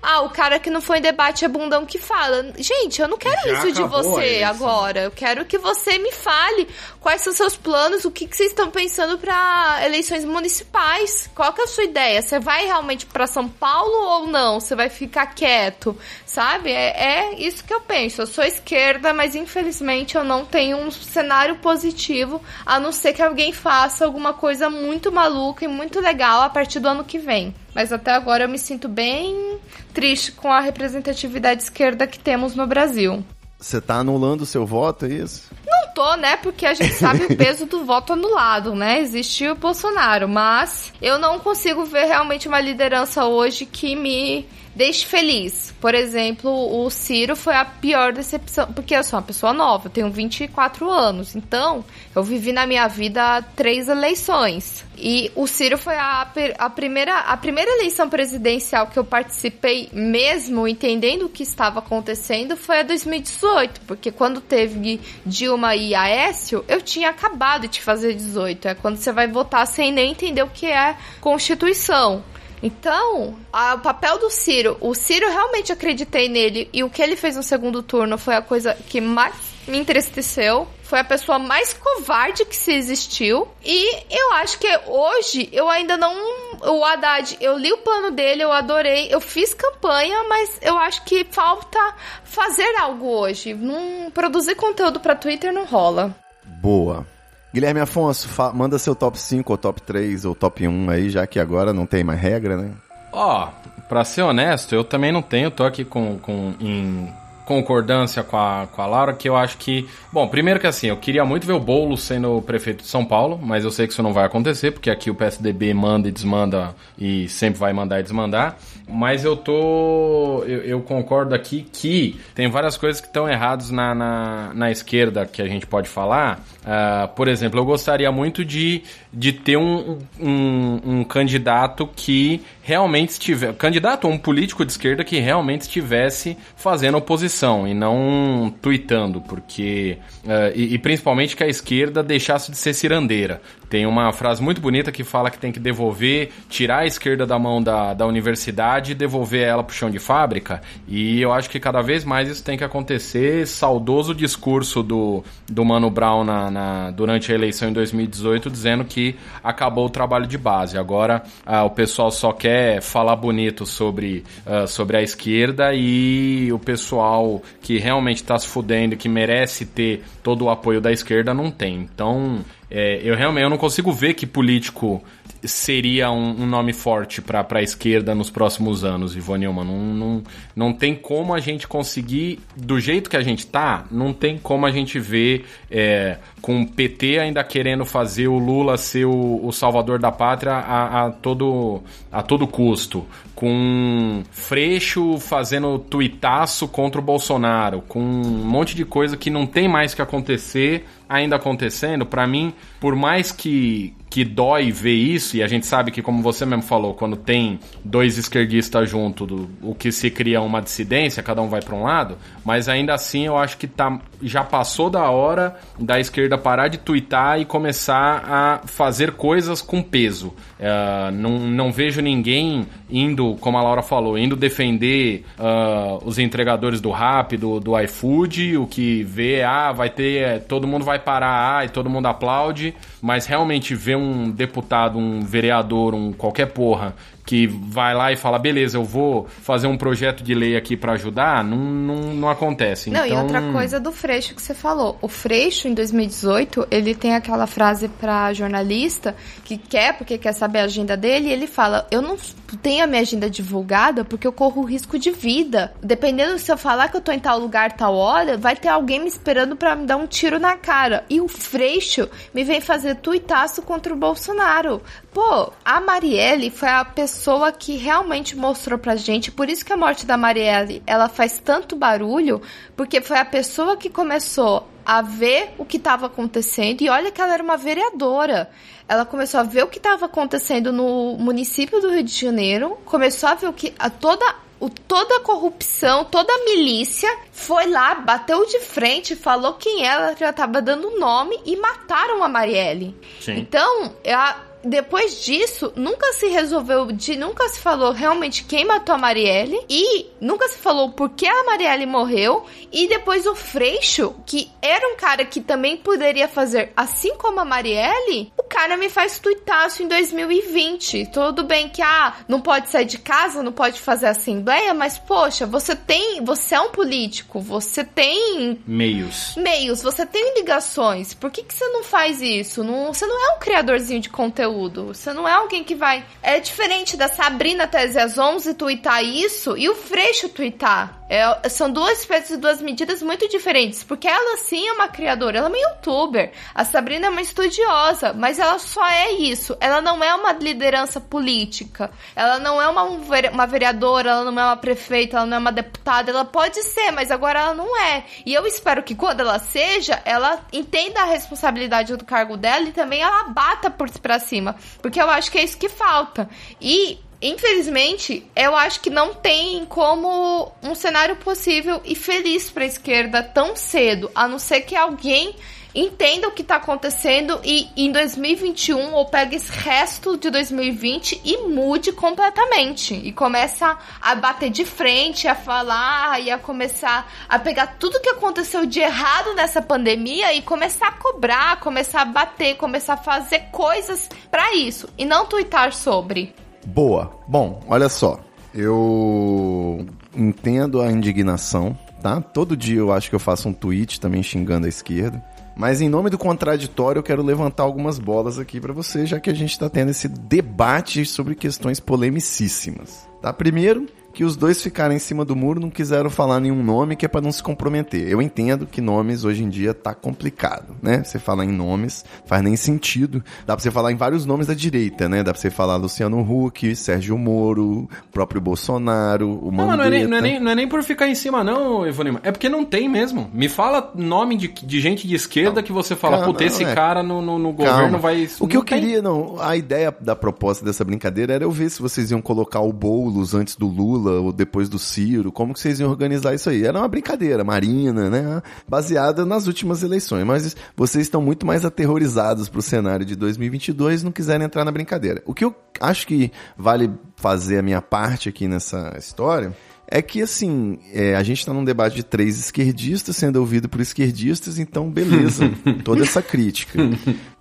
ah, o cara que não foi em debate é bundão que fala. Gente, eu não quero Já isso de você agora. Eu quero que você me fale quais são seus planos, o que, que vocês estão pensando para eleições municipais. Qual que é a sua ideia? Você vai realmente para São Paulo ou não? Você vai ficar quieto? Sabe? É, é isso que eu penso. Eu sou esquerda, mas infelizmente eu não tenho um cenário positivo, a não ser que alguém faça alguma coisa muito maluca e muito legal a partir do ano que vem. Mas até agora eu me sinto bem triste com a representatividade esquerda que temos no Brasil. Você tá anulando o seu voto, é isso? Não tô, né? Porque a gente sabe o peso do voto anulado, né? Existe o Bolsonaro, mas eu não consigo ver realmente uma liderança hoje que me deixe feliz. Por exemplo, o Ciro foi a pior decepção, porque eu sou uma pessoa nova, eu tenho 24 anos, então eu vivi na minha vida três eleições. E o Ciro foi a, a, primeira, a primeira eleição presidencial que eu participei mesmo, entendendo o que estava acontecendo, foi a 2018, porque quando teve Dilma e Aécio, eu tinha acabado de fazer 18. É quando você vai votar sem nem entender o que é Constituição. Então, a, o papel do Ciro, o Ciro realmente acreditei nele e o que ele fez no segundo turno foi a coisa que mais me entristeceu. Foi a pessoa mais covarde que se existiu. E eu acho que hoje eu ainda não. O Haddad, eu li o plano dele, eu adorei. Eu fiz campanha, mas eu acho que falta fazer algo hoje. Não produzir conteúdo para Twitter não rola. Boa. Guilherme Afonso, manda seu top 5 ou top 3 ou top 1 aí, já que agora não tem mais regra, né? Ó, oh, pra ser honesto, eu também não tenho, tô aqui com, com em concordância com a, com a Laura, que eu acho que. Bom, primeiro que assim, eu queria muito ver o Boulo sendo prefeito de São Paulo, mas eu sei que isso não vai acontecer, porque aqui o PSDB manda e desmanda e sempre vai mandar e desmandar. Mas eu tô. Eu, eu concordo aqui que tem várias coisas que estão erradas na, na, na, esquerda que a gente pode falar. Uh, por exemplo, eu gostaria muito de, de ter um, um, um candidato que realmente estivesse. Candidato ou um político de esquerda que realmente estivesse fazendo oposição e não tweetando, porque. Uh, e, e principalmente que a esquerda deixasse de ser cirandeira. Tem uma frase muito bonita que fala que tem que devolver, tirar a esquerda da mão da, da universidade e devolver ela pro chão de fábrica. E eu acho que cada vez mais isso tem que acontecer. Saudoso discurso do, do Mano Brown na, na durante a eleição em 2018, dizendo que acabou o trabalho de base. Agora ah, o pessoal só quer falar bonito sobre, ah, sobre a esquerda e o pessoal que realmente está se fudendo, que merece ter todo o apoio da esquerda, não tem. Então é, eu realmente eu não consigo ver que político seria um, um nome forte para a esquerda nos próximos anos, Ivone Não, não, não tem como a gente conseguir, do jeito que a gente tá, não tem como a gente ver é, com o PT ainda querendo fazer o Lula ser o, o salvador da pátria a, a, todo, a todo custo. Com Freixo fazendo tuitaço contra o Bolsonaro, com um monte de coisa que não tem mais que acontecer ainda acontecendo, para mim, por mais que que dói ver isso, e a gente sabe que, como você mesmo falou, quando tem dois esquerdistas junto, do, o que se cria uma dissidência, cada um vai para um lado, mas ainda assim eu acho que tá, já passou da hora da esquerda parar de twittar e começar a fazer coisas com peso. Uh, não, não vejo ninguém indo, como a Laura falou, indo defender uh, os entregadores do Rap, do, do iFood, o que vê, ah, vai ter, todo mundo vai parar, ah, e todo mundo aplaude, mas realmente ver um deputado, um vereador, um qualquer porra que vai lá e fala, beleza, eu vou fazer um projeto de lei aqui para ajudar, não, não, não acontece. Não, então... e outra coisa do Freixo que você falou. O Freixo, em 2018, ele tem aquela frase pra jornalista que quer, porque quer saber a agenda dele, e ele fala, eu não tenho a minha agenda divulgada porque eu corro risco de vida. Dependendo se eu falar que eu tô em tal lugar, tal hora, vai ter alguém me esperando para me dar um tiro na cara. E o Freixo me vem fazer tuitaço contra o Bolsonaro. Pô, a Marielle foi a pessoa que realmente mostrou pra gente, por isso que a morte da Marielle, ela faz tanto barulho, porque foi a pessoa que começou a ver o que estava acontecendo e olha que ela era uma vereadora. Ela começou a ver o que estava acontecendo no município do Rio de Janeiro, começou a ver o que a toda o, toda a corrupção, toda a milícia foi lá, bateu de frente, falou quem ela já estava dando nome e mataram a Marielle. Sim. Então, a, depois disso, nunca se resolveu, de, nunca se falou realmente quem matou a Marielle e nunca se falou por que a Marielle morreu. E depois o Freixo, que era um cara que também poderia fazer assim como a Marielle, o cara me faz tuitaço em 2020. Tudo bem que, ah, não pode sair de casa, não pode fazer assembleia, mas poxa, você tem, você é um político, você tem meios. Meios, você tem ligações. Por que, que você não faz isso? Não, você não é um criadorzinho de conteúdo conteúdo. Você não é alguém que vai. É diferente da Sabrina Tese às 11 twittar isso e o Freixo twittar. É, são duas espécies duas medidas muito diferentes, porque ela sim é uma criadora, ela é uma youtuber. A Sabrina é uma estudiosa, mas ela só é isso. Ela não é uma liderança política. Ela não é uma, uma vereadora, ela não é uma prefeita, ela não é uma deputada. Ela pode ser, mas agora ela não é. E eu espero que quando ela seja, ela entenda a responsabilidade do cargo dela e também ela bata por pra cima. Porque eu acho que é isso que falta. E Infelizmente, eu acho que não tem como um cenário possível e feliz para a esquerda tão cedo, a não ser que alguém entenda o que está acontecendo e em 2021 ou pegue esse resto de 2020 e mude completamente e começa a bater de frente, a falar e a começar a pegar tudo que aconteceu de errado nessa pandemia e começar a cobrar, começar a bater, começar a fazer coisas para isso e não twittar sobre. Boa. Bom, olha só. Eu entendo a indignação, tá? Todo dia eu acho que eu faço um tweet também xingando a esquerda. Mas em nome do contraditório, eu quero levantar algumas bolas aqui para você, já que a gente está tendo esse debate sobre questões polemicíssimas. Tá? Primeiro, que os dois ficaram em cima do muro, não quiseram falar nenhum nome que é para não se comprometer. Eu entendo que nomes hoje em dia tá complicado, né? Você falar em nomes faz nem sentido. Dá pra você falar em vários nomes da direita, né? Dá pra você falar Luciano Huck, Sérgio Moro, próprio Bolsonaro, o Mandetta. Não, não, é nem, não, é nem, não é nem por ficar em cima não, Ivonima. É porque não tem mesmo. Me fala nome de, de gente de esquerda calma, que você fala, puta, esse é. cara no, no, no governo vai... O que eu tem. queria, não, a ideia da proposta dessa brincadeira era eu ver se vocês iam colocar o Boulos antes do Lula, Lula ou depois do Ciro, como que vocês iam organizar isso aí? Era uma brincadeira, marina, né? Baseada nas últimas eleições, mas vocês estão muito mais aterrorizados pro cenário de 2022 e não quiserem entrar na brincadeira. O que eu acho que vale fazer a minha parte aqui nessa história é que, assim, é, a gente está num debate de três esquerdistas sendo ouvido por esquerdistas, então beleza, toda essa crítica.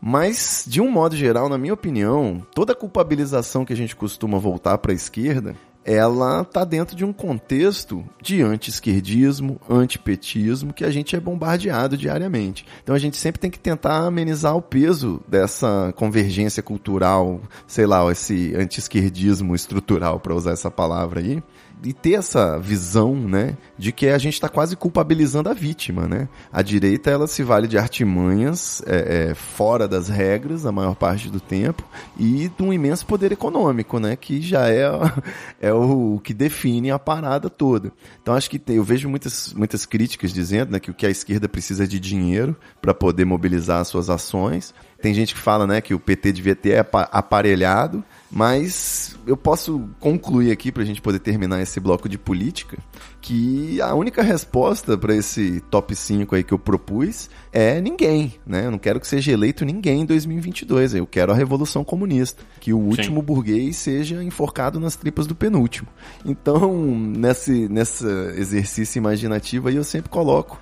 Mas, de um modo geral, na minha opinião, toda a culpabilização que a gente costuma voltar para a esquerda ela está dentro de um contexto de anti-esquerdismo, antipetismo, que a gente é bombardeado diariamente. Então a gente sempre tem que tentar amenizar o peso dessa convergência cultural, sei lá, esse anti-esquerdismo estrutural, para usar essa palavra aí, e ter essa visão, né, de que a gente está quase culpabilizando a vítima, né? A direita ela se vale de artimanhas é, é, fora das regras a maior parte do tempo e de um imenso poder econômico, né? Que já é, é o que define a parada toda. Então acho que tem, eu vejo muitas, muitas críticas dizendo né, que o que a esquerda precisa é de dinheiro para poder mobilizar suas ações. Tem gente que fala né, que o PT devia ter aparelhado, mas eu posso concluir aqui, para a gente poder terminar esse bloco de política, que a única resposta para esse top 5 aí que eu propus é ninguém, né? Eu não quero que seja eleito ninguém em 2022, eu quero a revolução comunista, que o último Sim. burguês seja enforcado nas tripas do penúltimo. Então, nesse, nessa exercício imaginativo aí eu sempre coloco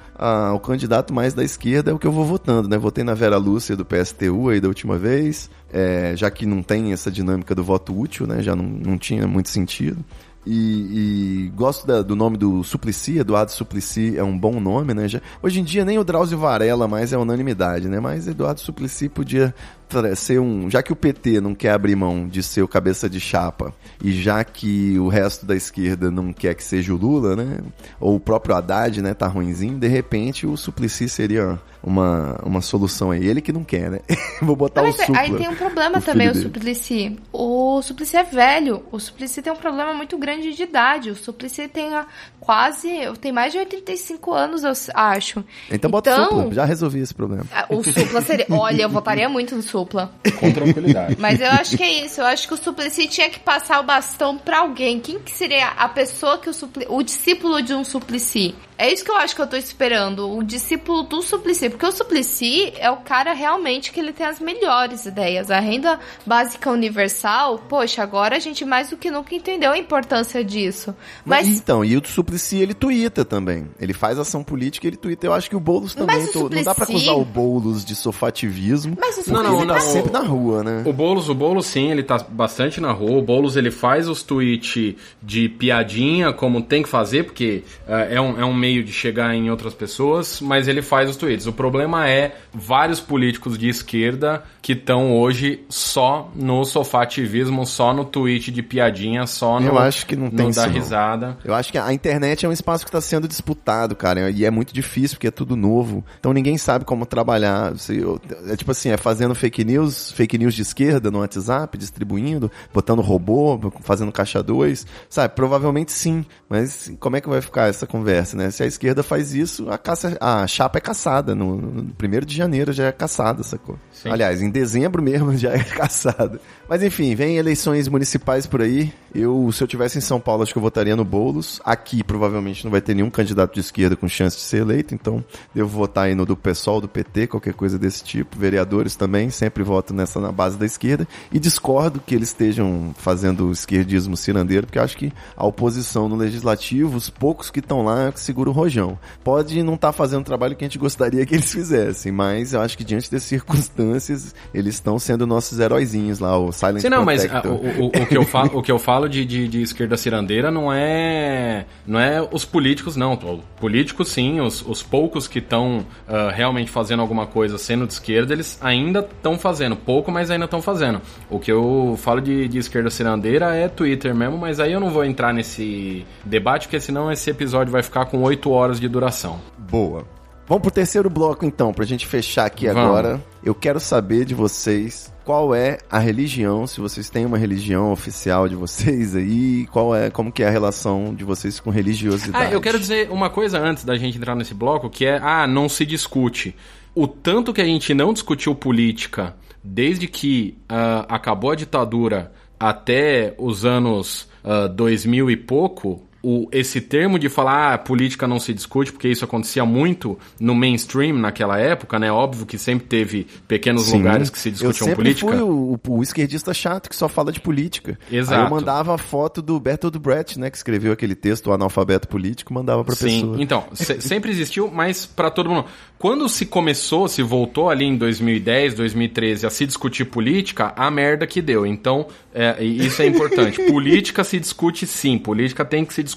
o candidato mais da esquerda é o que eu vou votando, né? Votei na Vera Lúcia do PSTU aí da última vez, é, já que não tem essa dinâmica do voto útil, né? Já não, não tinha muito sentido. E, e gosto da, do nome do Suplicy, Eduardo Suplicy é um bom nome, né? Já, hoje em dia nem o Drauzio Varela mais é unanimidade, né? Mas Eduardo Suplicy podia ser um. Já que o PT não quer abrir mão de ser o cabeça de chapa, e já que o resto da esquerda não quer que seja o Lula, né? Ou o próprio Haddad, né? Tá ruimzinho, de repente o Suplicy seria uma, uma solução aí. Ele que não quer, né? Vou botar não, o Supla. Aí tem um problema também, o Suplicy. O Suplicy é velho. O Suplicy tem um problema muito grande de idade. O Suplicy tem quase. Tem mais de 85 anos, eu acho. Então bota então, o Supla. Já resolvi esse problema. O Supla seria. Olha, eu votaria muito no Supla supla. Com tranquilidade. Mas eu acho que é isso. Eu acho que o Suplicy tinha que passar o bastão para alguém. Quem que seria a pessoa que o Suplicy... O discípulo de um Suplicy. É isso que eu acho que eu tô esperando. O discípulo do Suplicy. Porque o Suplicy é o cara realmente que ele tem as melhores ideias. A renda básica universal, poxa, agora a gente mais do que nunca entendeu a importância disso. Mas... Mas então, e o Suplicy, ele tuita também. Ele faz ação política, ele tuita. Eu acho que o Boulos também. O Suplicy... Não dá pra acusar o Boulos de sofativismo. Mas o Suplicy não, não, tá sempre na rua, né? O Boulos, o Boulos sim, ele tá bastante na rua. O Boulos, ele faz os tweets de piadinha, como tem que fazer, porque uh, é, um, é um meio de chegar em outras pessoas, mas ele faz os tweets. O problema é vários políticos de esquerda que estão hoje só no sofativismo, só no tweet de piadinha, só no, Eu acho que não tem no dar risada. Eu acho que a internet é um espaço que está sendo disputado, cara, e é muito difícil porque é tudo novo. Então ninguém sabe como trabalhar. É tipo assim, é fazendo fake news, fake news de esquerda no WhatsApp, distribuindo, botando robô, fazendo caixa 2, sabe? Provavelmente sim, mas como é que vai ficar essa conversa, né? Se a esquerda faz isso, a, caça, a chapa é caçada. No, no primeiro de janeiro já é caçada, sacou? Sim. Aliás, em dezembro mesmo já é caçada. Mas enfim, vem eleições municipais por aí. Eu, se eu tivesse em São Paulo, acho que eu votaria no Boulos. Aqui, provavelmente, não vai ter nenhum candidato de esquerda com chance de ser eleito, então devo votar aí no do PSOL, do PT, qualquer coisa desse tipo. Vereadores também, sempre voto nessa na base da esquerda. E discordo que eles estejam fazendo o esquerdismo cirandeiro, porque acho que a oposição no legislativo, os poucos que estão lá, é que seguram o rojão. Pode não estar tá fazendo o trabalho que a gente gostaria que eles fizessem, mas eu acho que diante das circunstâncias, eles estão sendo nossos heróizinhos lá, o Silent Sim, não, Protector. mas a, o, o, o, que eu falo, o que eu falo de, de, de, esquerda cirandeira não é não é os políticos, não. Políticos, sim, os, os poucos que estão uh, realmente fazendo alguma coisa sendo de esquerda, eles ainda estão fazendo. Pouco, mas ainda estão fazendo. O que eu falo de, de esquerda cirandeira é Twitter mesmo, mas aí eu não vou entrar nesse debate, porque senão esse episódio vai ficar com 8 horas de duração. Boa. Vamos pro terceiro bloco então, pra gente fechar aqui Vamos. agora. Eu quero saber de vocês qual é a religião, se vocês têm uma religião oficial de vocês aí, qual é, como que é a relação de vocês com religiosidade. Ah, eu quero dizer uma coisa antes da gente entrar nesse bloco, que é, ah, não se discute. O tanto que a gente não discutiu política desde que uh, acabou a ditadura até os anos uh, ah, 2000 e pouco, o, esse termo de falar ah, política não se discute, porque isso acontecia muito no mainstream naquela época, né? Óbvio que sempre teve pequenos Sim. lugares que se discutiam eu política. Fui o, o, esquerdista chato que só fala de política. Exato. Aí eu mandava a foto do Bertolt Brecht, né? Que escreveu aquele texto, o analfabeto político, mandava pra Sim. pessoa. Então, se, sempre existiu, mas para todo mundo. Quando se começou, se voltou ali em 2010, 2013 a se discutir política, a merda que deu. Então, é, isso é importante. política se discute sim, política tem que se discutir.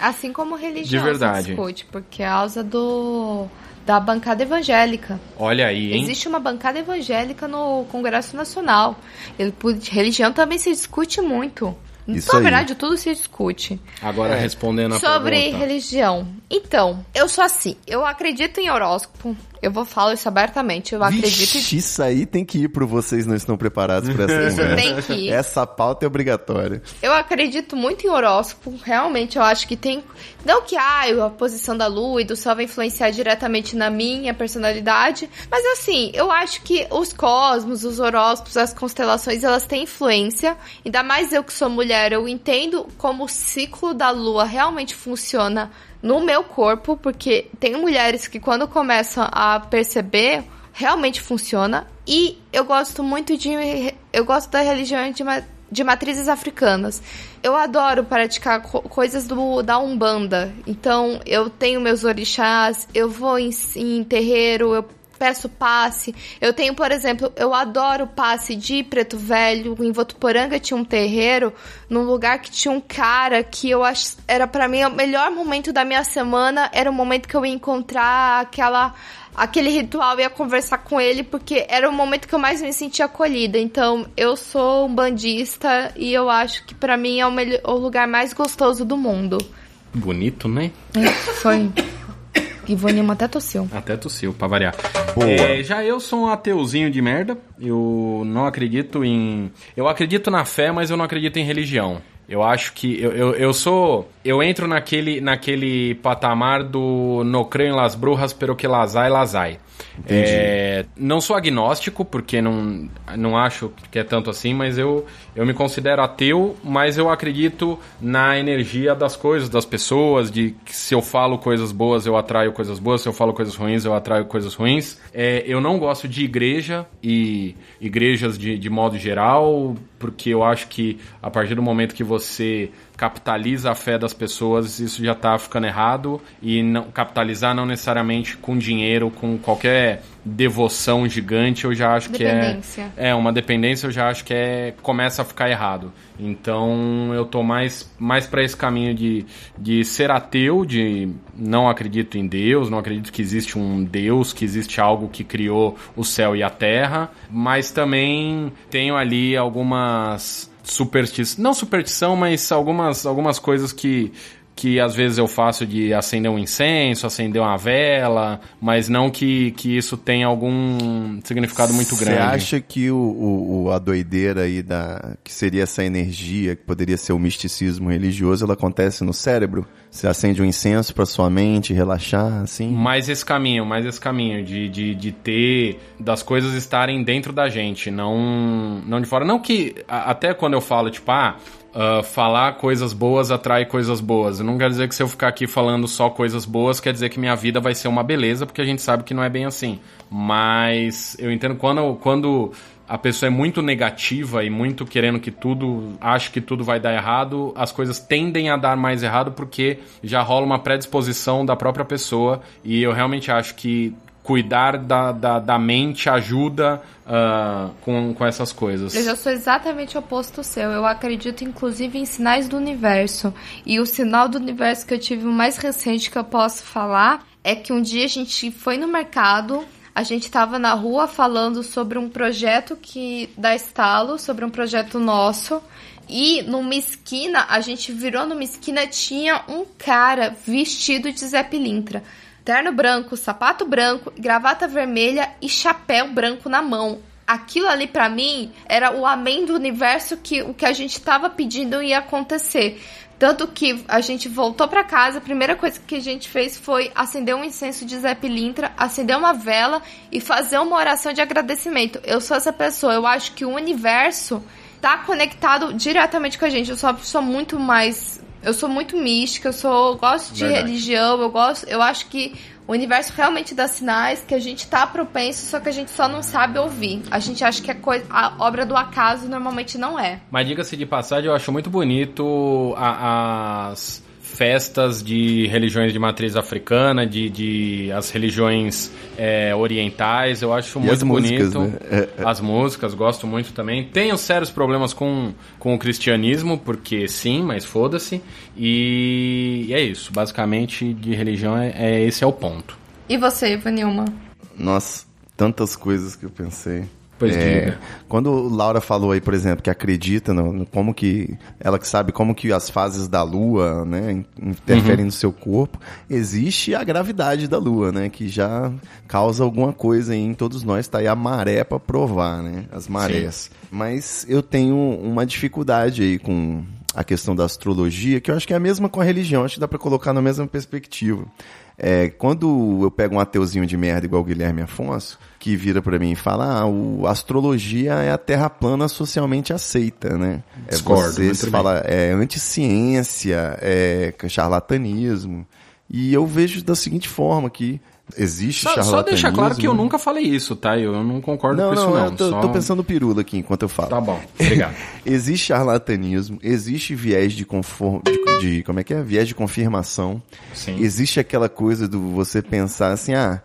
Assim como religião de verdade. se discute, porque é a causa do da bancada evangélica. Olha aí, hein? Existe uma bancada evangélica no Congresso Nacional. Ele, religião também se discute muito. Isso Na aí. verdade, tudo se discute. Agora respondendo a Sobre pergunta. religião. Então, eu sou assim. Eu acredito em horóscopo. Eu vou falar isso abertamente. Eu acredito Vixe, isso aí tem que ir pro vocês não estão preparados pra essa Isso conversa. tem que ir. Essa pauta é obrigatória. Eu acredito muito em horóscopo, realmente eu acho que tem. Não que ah, a posição da lua e do sol vai influenciar diretamente na minha personalidade, mas assim, eu acho que os cosmos, os horóscopos, as constelações, elas têm influência. Ainda mais eu que sou mulher, eu entendo como o ciclo da lua realmente funciona no meu corpo, porque tem mulheres que quando começam a perceber realmente funciona. E eu gosto muito de. Eu gosto da religião de, de matrizes africanas. Eu adoro praticar co- coisas do, da Umbanda. Então, eu tenho meus orixás, eu vou em, em terreiro, eu peço passe. Eu tenho, por exemplo, eu adoro passe de Preto Velho. Em Votuporanga tinha um terreiro, num lugar que tinha um cara que eu acho era pra mim o melhor momento da minha semana, era o momento que eu ia encontrar aquela aquele ritual, ia conversar com ele porque era o momento que eu mais me sentia acolhida. Então, eu sou um bandista e eu acho que pra mim é o, melhor, o lugar mais gostoso do mundo. Bonito, né? Foi. Ivonima até tossiu. Até tossiu, pra variar. Boa. É, já eu sou um ateuzinho de merda. Eu não acredito em. Eu acredito na fé, mas eu não acredito em religião. Eu acho que eu, eu, eu sou. Eu entro naquele, naquele patamar do no creio em las brujas, pero que lasai, lasai. É, não sou agnóstico, porque não, não acho que é tanto assim, mas eu, eu me considero ateu, mas eu acredito na energia das coisas, das pessoas, de que se eu falo coisas boas, eu atraio coisas boas, se eu falo coisas ruins, eu atraio coisas ruins. É, eu não gosto de igreja e igrejas de, de modo geral, porque eu acho que a partir do momento que você capitaliza a fé das pessoas, isso já tá ficando errado. E não, capitalizar não necessariamente com dinheiro, com qualquer devoção gigante, eu já acho que é. É, uma dependência eu já acho que é. começa a ficar errado. Então eu tô mais, mais para esse caminho de, de ser ateu, de não acredito em Deus, não acredito que existe um Deus, que existe algo que criou o céu e a terra, mas também tenho ali algumas superstições, não superstição, mas algumas, algumas coisas que que às vezes eu faço de acender um incenso, acender uma vela, mas não que, que isso tenha algum significado muito Você grande. acha que o, o- a doideira aí da. que seria essa energia, que poderia ser o misticismo religioso, ela acontece no cérebro? Você acende um incenso pra sua mente relaxar, assim? Mais esse caminho, mais esse caminho de, de, de ter, das coisas estarem dentro da gente, não, não de fora. Não que, até quando eu falo, tipo, ah, ah, falar coisas boas atrai coisas boas. Não quer dizer que se eu ficar aqui falando só coisas boas, quer dizer que minha vida vai ser uma beleza, porque a gente sabe que não é bem assim. Mas eu entendo quando, quando a pessoa é muito negativa e muito querendo que tudo, acha que tudo vai dar errado, as coisas tendem a dar mais errado porque já rola uma predisposição da própria pessoa e eu realmente acho que cuidar da, da, da mente ajuda ah, com, com essas coisas. Eu já sou exatamente o oposto seu. Eu acredito, inclusive, em sinais do universo. E o sinal do universo que eu tive o mais recente que eu posso falar é que um dia a gente foi no mercado, a gente tava na rua falando sobre um projeto que da Estalo, sobre um projeto nosso. E numa esquina, a gente virou numa esquina, tinha um cara vestido de Zé Pilintra. Terno branco, sapato branco, gravata vermelha e chapéu branco na mão. Aquilo ali pra mim era o amém do universo que o que a gente tava pedindo ia acontecer. Tanto que a gente voltou pra casa, a primeira coisa que a gente fez foi acender um incenso de Zé Pilintra, acender uma vela e fazer uma oração de agradecimento. Eu sou essa pessoa, eu acho que o universo tá conectado diretamente com a gente. Eu sou uma pessoa muito mais. Eu sou muito mística, eu sou eu gosto de Verdade. religião, eu gosto. Eu acho que o universo realmente dá sinais que a gente tá propenso, só que a gente só não sabe ouvir. A gente acha que a, coisa, a obra do acaso normalmente não é. Mas diga-se de passagem, eu acho muito bonito as festas de religiões de matriz africana, de, de as religiões é, orientais, eu acho E muito as músicas, bonito. né? É, é. As músicas, gosto muito também. Tenho sérios problemas com, com o cristianismo, porque sim, mas foda-se. E, e é isso, basicamente de religião é, é- esse é o ponto. E você, Ivanilma? Nossa, tantas coisas que eu pensei. Pois É, quando Laura falou aí, por exemplo, que acredita no, no como que ela que sabe como que as fases da Lua, né, in- interferem Uhum. no seu corpo, existe a gravidade da Lua, né, que já causa alguma coisa em todos nós. Tá aí a maré para provar, né, as marés. Mas eu tenho uma dificuldade aí com a questão da astrologia, que eu acho que é a mesma com a religião, acho que dá para colocar na mesma perspectiva. É, quando eu pego um ateuzinho de merda igual o Guilherme Afonso, que vira pra mim e fala, ah, o, a astrologia é a terra plana socialmente aceita, né? É Discordo, você se bem. fala, é anticiência, é charlatanismo. E eu vejo da seguinte forma que existe Só, só charlatanismo. deixar claro que eu nunca falei isso, tá? Eu não concordo Não, com isso, não, não. eu tô, Só- tô pensando pirula aqui enquanto eu falo. Tá bom, obrigado. Existe charlatanismo, existe viés de conform... de, de- como é que é? Viés de confirmação. Sim. Existe aquela coisa do você pensar assim, ah,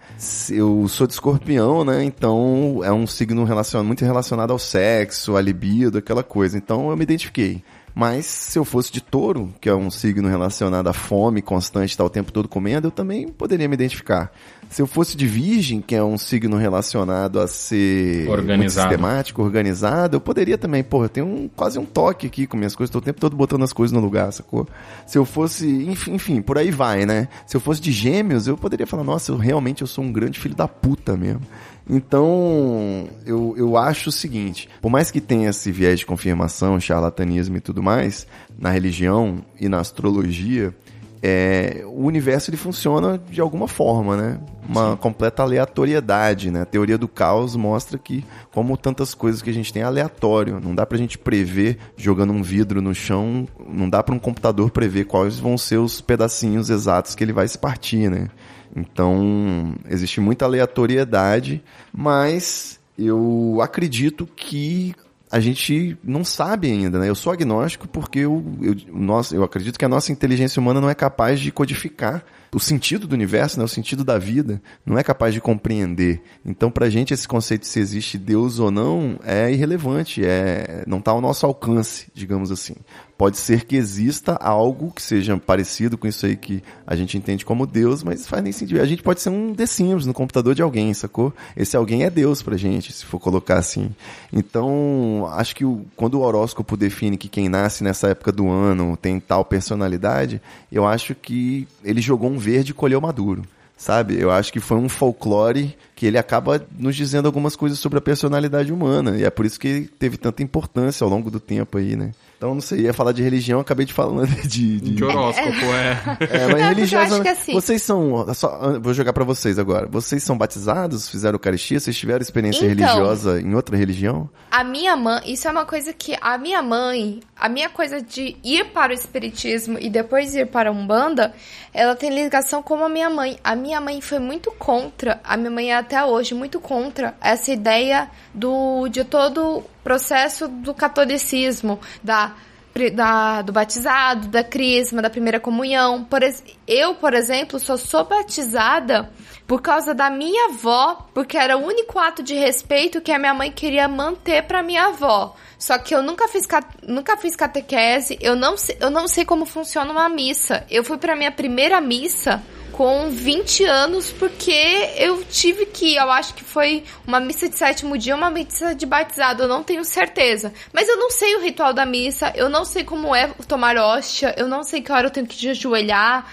eu sou de escorpião, né? Então é um signo relacion... muito relacionado ao sexo, à libido, aquela coisa. Então eu me identifiquei. Mas se eu fosse de touro, que é um signo relacionado à fome constante, estar o tempo todo comendo, eu também poderia me identificar. Se eu fosse de virgem, que é um signo relacionado a ser muito Organizado. sistemático, organizado, eu poderia também, porra, eu tenho um, quase um toque aqui com minhas coisas, tô o tempo todo botando as coisas no lugar, sacou? Se eu fosse, enfim, enfim, por aí vai, né? Se eu fosse de gêmeos, eu poderia falar, nossa, eu realmente eu sou um grande filho da puta mesmo. Então, eu, eu acho o seguinte, por mais que tenha esse viés de confirmação, charlatanismo e tudo mais, na religião e na astrologia, é, o universo ele funciona de alguma forma, né? Uma completa aleatoriedade, né? A teoria do caos mostra que, como tantas coisas que a gente tem, é aleatório. Não dá pra gente prever jogando um vidro no chão, não dá pra um computador prever quais vão ser os pedacinhos exatos que ele vai se partir, né? Então, existe muita aleatoriedade, mas eu acredito que a gente não sabe ainda, né? Eu sou agnóstico porque eu, eu, nosso, eu acredito que a nossa inteligência humana não é capaz de codificar o sentido do universo, né? o sentido da vida, não é capaz de compreender. Então, pra gente, esse conceito de se existe Deus ou não é irrelevante, é, não está ao nosso alcance, digamos assim. Pode ser que exista algo que seja parecido com isso aí que a gente entende como Deus, mas faz nem sentido. A gente pode ser um The Sims no computador de alguém, sacou? Esse alguém é Deus pra gente, se for colocar assim. Então, acho que o- quando o horóscopo define que quem nasce nessa época do ano tem tal personalidade, eu acho que ele jogou um verde e colheu maduro. Sabe? Eu acho que foi um folclore que ele acaba nos dizendo algumas coisas sobre a personalidade humana. E é por isso que teve tanta importância ao longo do tempo aí, né? Então, não sei, ia falar de religião, acabei de falando de, de, De horóscopo, é. é, mas É, porque eu religiosa. acho que assim- Vocês são. só- vou jogar pra vocês agora. Vocês são batizados? Fizeram Eucaristia? Vocês tiveram experiência Então. religiosa em outra religião? A minha mãe, isso é uma coisa que a minha mãe, a minha coisa de ir para o espiritismo e depois ir para a Umbanda, ela tem ligação com a minha mãe. A minha mãe foi muito contra, a minha mãe é até hoje muito contra essa ideia do de todo processo do catolicismo, da da, do batizado, da crisma, da primeira comunhão. Por, eu, por exemplo, só sou batizada por causa da minha avó, porque era o único ato de respeito que a minha mãe queria manter pra minha avó. Só que eu nunca fiz, ca- nunca fiz catequese, eu não, eu não sei como funciona uma missa. Eu fui pra minha primeira missa com 20 anos, porque eu tive que, eu acho que foi uma missa de sétimo dia, uma missa de batizado, eu não tenho certeza. Mas eu não sei o ritual da missa, eu não sei como é tomar hóstia, eu não sei que hora eu tenho que ajoelhar,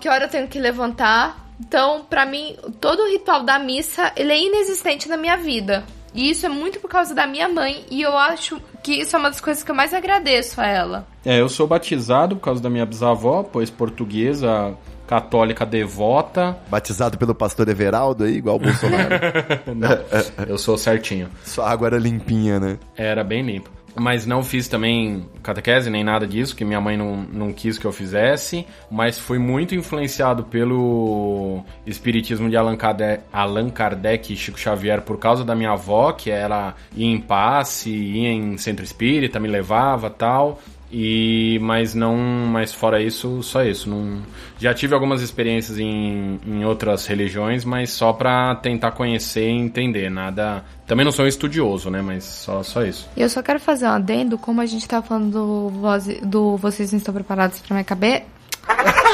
que hora eu tenho que levantar. Então, pra mim, todo o ritual da missa, ele é inexistente na minha vida. E isso é muito por causa da minha mãe, e eu acho que isso é uma das coisas que eu mais agradeço a ela. É, eu sou batizado por causa da minha bisavó, pois portuguesa, católica devota. Batizado pelo pastor Everaldo aí, igual o Bolsonaro. Não, eu sou certinho. Sua água era limpinha, né? Era bem limpo. Mas não fiz também catequese nem nada disso, que minha mãe não, não quis que eu fizesse. Mas fui muito influenciado pelo espiritismo de Allan Kardec, Allan Kardec e Chico Xavier por causa da minha avó, que ela ia em passe, ia em centro espírita, me levava tal. E mas não, mas fora isso, só isso. Não, já tive algumas experiências em, em outras religiões, mas só pra tentar conhecer e entender. Nada. Também não sou um estudioso, né? Mas só, só isso. E eu só quero fazer um adendo, como a gente tá falando do, voz- do Vocês Não Estão Preparados pra Minha Cabeça.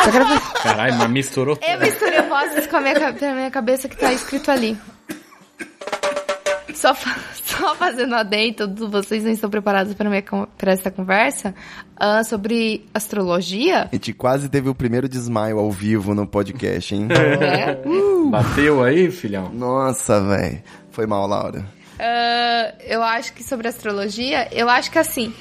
Só quero. Caralho, mas misturou. Eu misturei vozes com a minha, minha cabeça que tá escrito ali. Só só, fa- só fazendo adentro, do- vocês não estão preparados para, essa conversa ah, sobre astrologia? A gente quase teve o primeiro desmaio ao vivo no podcast, hein? né? Bateu aí, filhão? Nossa, velho. Foi mal, Laura. Ah, eu acho que sobre astrologia, eu acho que assim,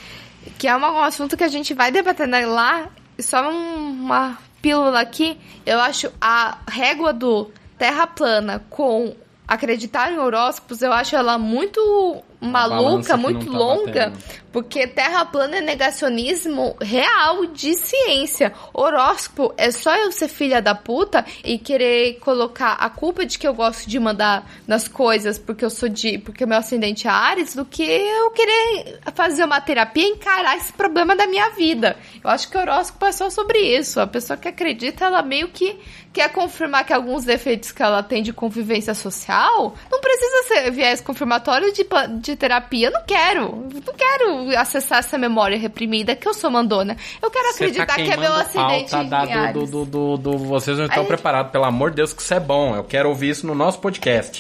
que é um assunto que a gente vai debater né, lá, só um- uma pílula aqui. Eu acho a régua do terra plana com acreditar em horóscopos, eu acho ela muito maluca, muito tá longa. Porque terra plana é negacionismo real de ciência. Horóscopo é só eu ser filha da puta e querer colocar a culpa de que eu gosto de mandar nas coisas porque eu sou de. porque meu ascendente é Ares, do que eu querer fazer uma terapia e encarar esse problema da minha vida. Eu acho que horóscopo é só sobre isso. A pessoa que acredita, ela meio que quer confirmar que alguns defeitos que ela tem de convivência social não precisa ser viés confirmatório de, de terapia. Eu não quero. Não quero acessar essa memória reprimida que eu sou mandona. Eu quero Você acreditar tá que é meu acidente da- do, do, do, do- Vocês não estão Aí- preparados, pelo amor de Deus, que isso é bom. Eu quero ouvir isso no nosso podcast.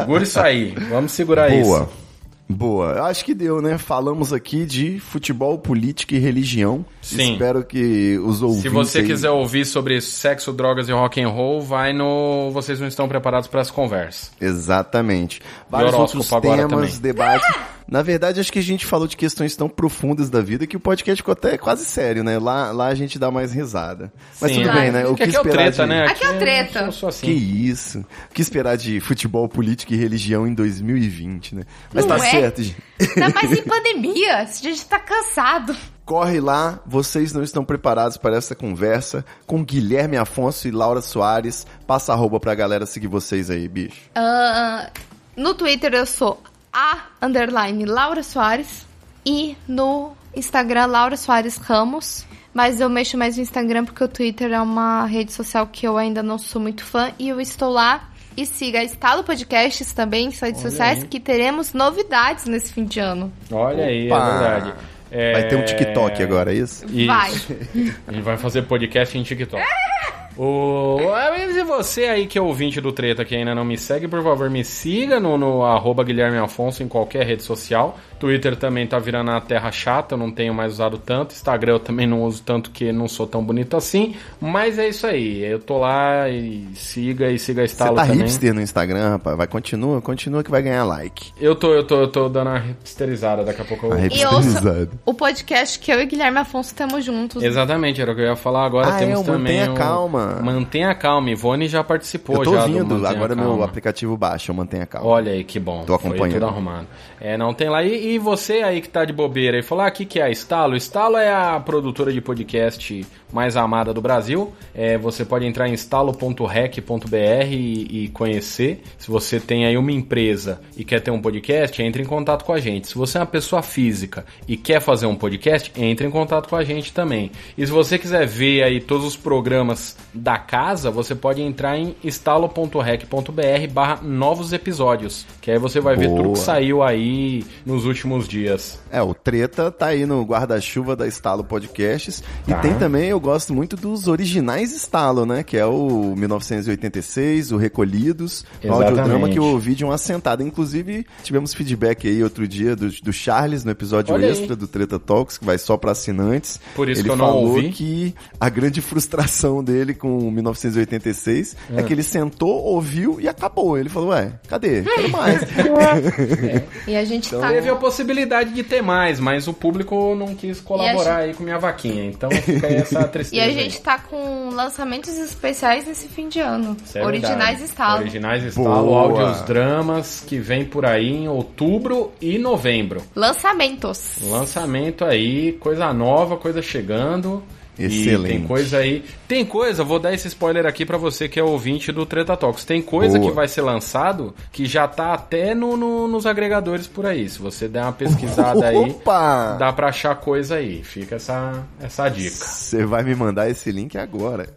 Segura isso aí. Vamos segurar Boa. isso. Boa. Eu Acho que deu, né? Falamos aqui de futebol, política e religião. Sim. Espero que os ouvintes Se você aí- quiser ouvir sobre sexo, drogas e rock and roll, vai no Vocês Não Estão Preparados para essa conversa. Exatamente. Vários outros agora temas, também. debates. Na verdade, acho que a gente falou de questões tão profundas da vida que o podcast ficou até quase sério, né? Lá, lá a gente dá mais risada. Mas Sim, tudo é. bem, né? O que aqui é o esperar treta, de... né? Aqui é o treta. Eu sou Que assim. isso? O que esperar de futebol, política e religião em 2020, né? Mas Não tá é? certo, gente. Ainda mais em pandemia. A gente tá cansado. Corre lá, vocês não estão preparados para essa conversa com Guilherme Afonso e Laura Soares. Passa arroba pra galera seguir vocês aí, bicho. Ah, no Twitter eu sou a underline Laura Soares e no Instagram Laura Soares Ramos. Mas eu mexo mais no Instagram porque o Twitter é uma rede social que eu ainda não sou muito fã e eu estou lá. E siga a Estalo Podcasts também, redes sociais, aí. que teremos novidades nesse fim de ano. Olha aí, é Opa! verdade. É... Vai ter um TikTok agora, é isso? Isso. Vai. A gente vai fazer podcast em TikTok. O... Mas e você aí que é ouvinte do Treta que ainda não me segue, por favor, me siga no, no arroba Guilherme Afonso em qualquer rede social. Twitter também tá virando a terra chata, eu não tenho mais usado tanto. Instagram eu também não uso tanto que não sou tão bonito assim. Mas é isso aí, eu tô lá e siga e siga a Você Estalo tá também. hipster no Instagram, rapaz? Vai, continua, continua que vai ganhar like. Eu tô, eu tô, eu tô dando a hipsterizada, daqui a pouco eu... A E hipsterizada. o podcast que eu e Guilherme Afonso temos juntos. Exatamente, era o que eu ia falar agora. Ah, Temos é, também Mantenha o- Calma. Mantenha calma. Ivone já participou Eu tô já do ouvindo, Mantenha agora Calma. meu aplicativo baixa, eu mantenho a calma. Olha aí, que bom. Tô Foi acompanhando. tudo arrumado. É, não tem lá. E, e você aí que tá de bobeira e falou, ah, o que, que é a Estalo? Estalo é a produtora de podcast mais amada do Brasil. É, você pode entrar em estalo.rec.br e, e conhecer. Se você tem aí uma empresa e quer ter um podcast, entre em contato com a gente. Se você é uma pessoa física e quer fazer um podcast, entre em contato com a gente também. E se você quiser ver aí todos os programas da casa, você pode entrar em estalo.rec.br barra novos episódios. Que aí você vai ver Boa. tudo que saiu aí nos últimos dias. É, o Treta tá aí no guarda-chuva da Estalo Podcasts. Tá. E tem também, eu gosto muito dos originais Estalo, né? Que é o 1986, o Recolhidos, o Exatamente. audiodrama que eu ouvi de uma sentada. Inclusive, tivemos feedback aí outro dia do, do Charles no episódio Olha aí. extra do Treta Talks, que vai só pra assinantes. Por isso ele que eu não falou ouvi. que a grande frustração dele com 1986 é. que ele sentou, ouviu e acabou. Ele falou, ué, cadê? Quero mais. E a gente tá. Teve a possibilidade de ter mais, mas o público não quis colaborar aí com minha vaquinha. Então fica aí essa E tristeza. a aí. gente tá com lançamentos especiais nesse fim de ano. É Originais estalo. Originais estalo, áudios dramas que vem por aí em outubro e novembro. Lançamentos. Lançamento aí, coisa nova, coisa chegando. E Excelente. tem coisa aí. Tem coisa, vou dar esse spoiler aqui pra você que é ouvinte do Treta Talks. Tem coisa Boa. que vai ser lançado que já tá até no, no- nos agregadores por aí. Se você der uma pesquisada aí, Opa! dá pra achar coisa aí. Fica essa, essa dica. Você vai me mandar esse link agora.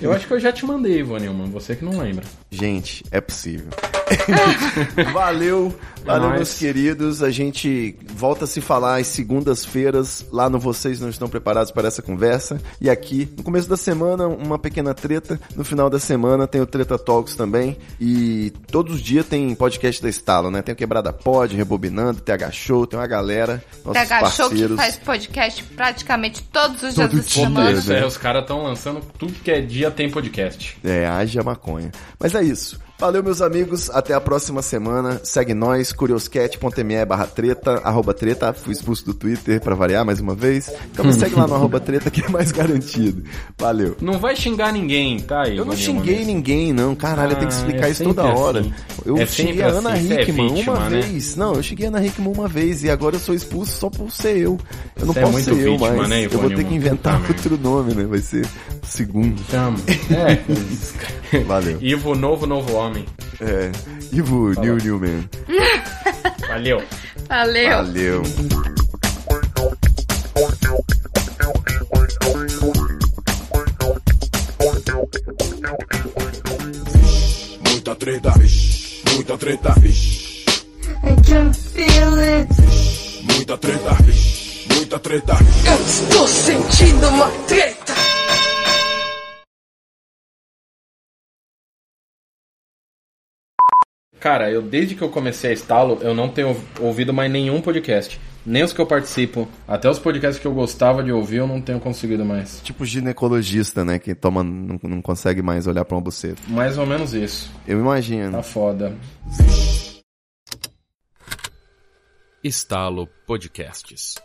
Eu acho que eu já te mandei, Ivanilman, você que não lembra. Gente, é possível. Valeu, valeu, nóis. meus queridos. A gente volta a se falar às segundas-feiras lá no Vocês Não Estão Preparados para essa conversa. E aqui, no começo da semana, uma pequena treta. No final da semana tem o Treta Talks também. E todos os dias tem podcast da Estalo, né? Tem o Quebrada Pod, Rebobinando, TH Show, tem uma galera, nossos TH Show que parceiros. faz podcast praticamente todos os dias Todo da dia, semana. né? Isso é, os caras estão lançando tudo que é dia tem podcast. É, haja maconha. Mas é isso. Valeu, meus amigos. Até a próxima semana. Segue nós, curioscat.me barra treta, arroba treta. Fui expulso do Twitter pra variar mais uma vez. Então me segue lá no arroba treta que é mais garantido. Valeu. Não vai xingar ninguém, tá aí. Eu não xinguei ninguém, não. Caralho, eu tenho que Ah, explicar é isso toda sempre hora. assim. Eu É xinguei a Ana assim, você é Hickman vítima, uma né? vez. Não, eu xinguei a Ana Hickman uma vez e agora eu sou expulso só por ser eu. Eu não Você é posso muito ser eu vítima, mais. né, eu vou ter que inventar Puta outro nome, né? Vai ser o segundo. Chama. É. Valeu. Ivo, novo, novo homem. É. Ivo, New New Man. Valeu. Valeu. Valeu. Muita treta, vixe. Muita treta, vixe. I can feel it. Muita treta, vixe. Muita treta. Eu estou sentindo uma treta. Cara, eu desde que eu comecei a estalo, eu não tenho ouvido mais nenhum podcast. Nem os que eu participo. Até os podcasts que eu gostava de ouvir, eu não tenho conseguido mais. Tipo ginecologista, né? Que toma, não, não consegue mais olhar pra uma buceta. Mais ou menos isso. Eu imagino. Tá foda. Estalo Podcasts.